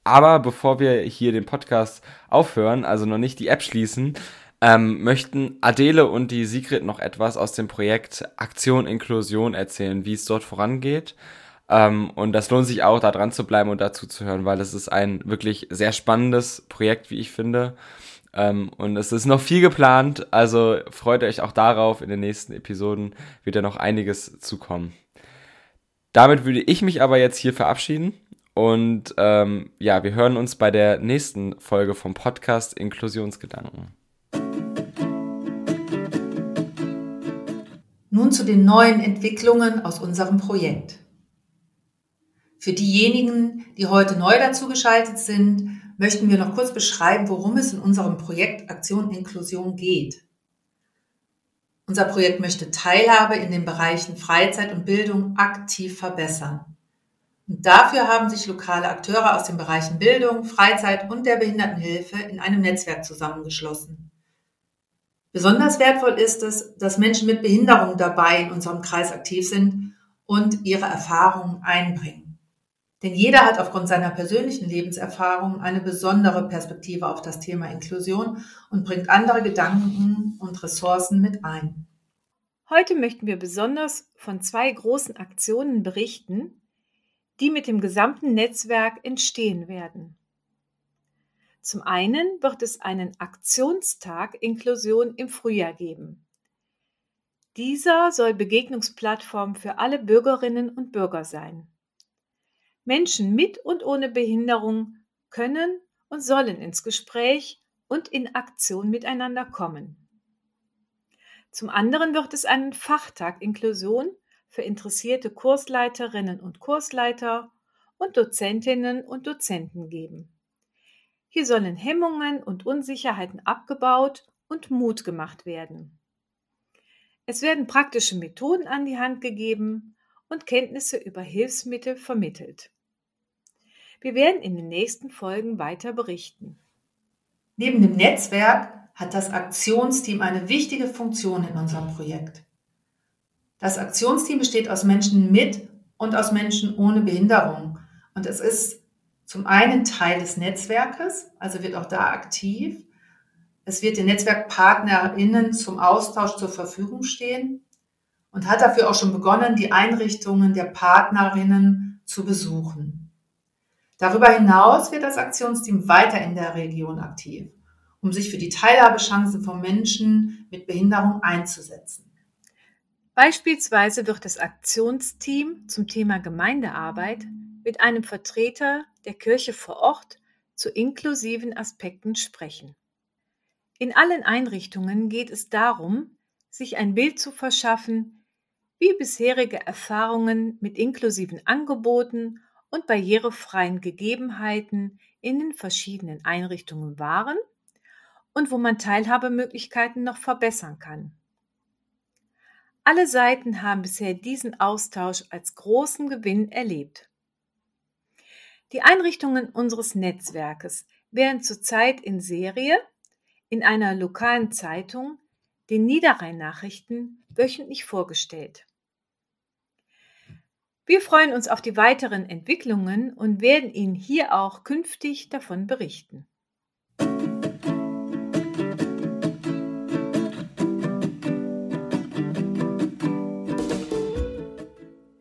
Aber bevor wir hier den Podcast aufhören, also noch nicht die App schließen, ähm, möchten Adele und die Sigrid noch etwas aus dem Projekt Aktion Inklusion erzählen, wie es dort vorangeht. Ähm, und das lohnt sich auch, da dran zu bleiben und dazu zu hören, weil das ist ein wirklich sehr spannendes Projekt, wie ich finde. Ähm, und es ist noch viel geplant, also freut euch auch darauf. In den nächsten Episoden wird ja noch einiges zukommen. Damit würde ich mich aber jetzt hier verabschieden. Und ähm, ja, wir hören uns bei der nächsten Folge vom Podcast Inklusionsgedanken. Nun zu den neuen Entwicklungen aus unserem Projekt. Für diejenigen, die heute neu dazugeschaltet sind, möchten wir noch kurz beschreiben, worum es in unserem Projekt Aktion Inklusion geht. Unser Projekt möchte Teilhabe in den Bereichen Freizeit und Bildung aktiv verbessern. Und dafür haben sich lokale Akteure aus den Bereichen Bildung, Freizeit und der Behindertenhilfe in einem Netzwerk zusammengeschlossen. Besonders wertvoll ist es, dass Menschen mit Behinderung dabei in unserem Kreis aktiv sind und ihre Erfahrungen einbringen. Denn jeder hat aufgrund seiner persönlichen Lebenserfahrung eine besondere Perspektive auf das Thema Inklusion und bringt andere Gedanken und Ressourcen mit ein. Heute möchten wir besonders von zwei großen Aktionen berichten, die mit dem gesamten Netzwerk entstehen werden. Zum einen wird es einen Aktionstag Inklusion im Frühjahr geben. Dieser soll Begegnungsplattform für alle Bürgerinnen und Bürger sein. Menschen mit und ohne Behinderung können und sollen ins Gespräch und in Aktion miteinander kommen. Zum anderen wird es einen Fachtag Inklusion für interessierte Kursleiterinnen und Kursleiter und Dozentinnen und Dozenten geben. Hier sollen Hemmungen und Unsicherheiten abgebaut und Mut gemacht werden. Es werden praktische Methoden an die Hand gegeben und Kenntnisse über Hilfsmittel vermittelt. Wir werden in den nächsten Folgen weiter berichten. Neben dem Netzwerk hat das Aktionsteam eine wichtige Funktion in unserem Projekt. Das Aktionsteam besteht aus Menschen mit und aus Menschen ohne Behinderung. Und es ist zum einen Teil des Netzwerkes, also wird auch da aktiv. Es wird den NetzwerkpartnerInnen zum Austausch zur Verfügung stehen und hat dafür auch schon begonnen, die Einrichtungen der Partnerinnen zu besuchen. Darüber hinaus wird das Aktionsteam weiter in der Region aktiv, um sich für die Teilhabechancen von Menschen mit Behinderung einzusetzen. Beispielsweise wird das Aktionsteam zum Thema Gemeindearbeit mit einem Vertreter der Kirche vor Ort zu inklusiven Aspekten sprechen. In allen Einrichtungen geht es darum, sich ein Bild zu verschaffen, wie bisherige Erfahrungen mit inklusiven Angeboten und barrierefreien Gegebenheiten in den verschiedenen Einrichtungen waren und wo man Teilhabemöglichkeiten noch verbessern kann. Alle Seiten haben bisher diesen Austausch als großen Gewinn erlebt. Die Einrichtungen unseres Netzwerkes werden zurzeit in Serie in einer lokalen Zeitung, den Niederrhein-Nachrichten, wöchentlich vorgestellt. Wir freuen uns auf die weiteren Entwicklungen und werden Ihnen hier auch künftig davon berichten.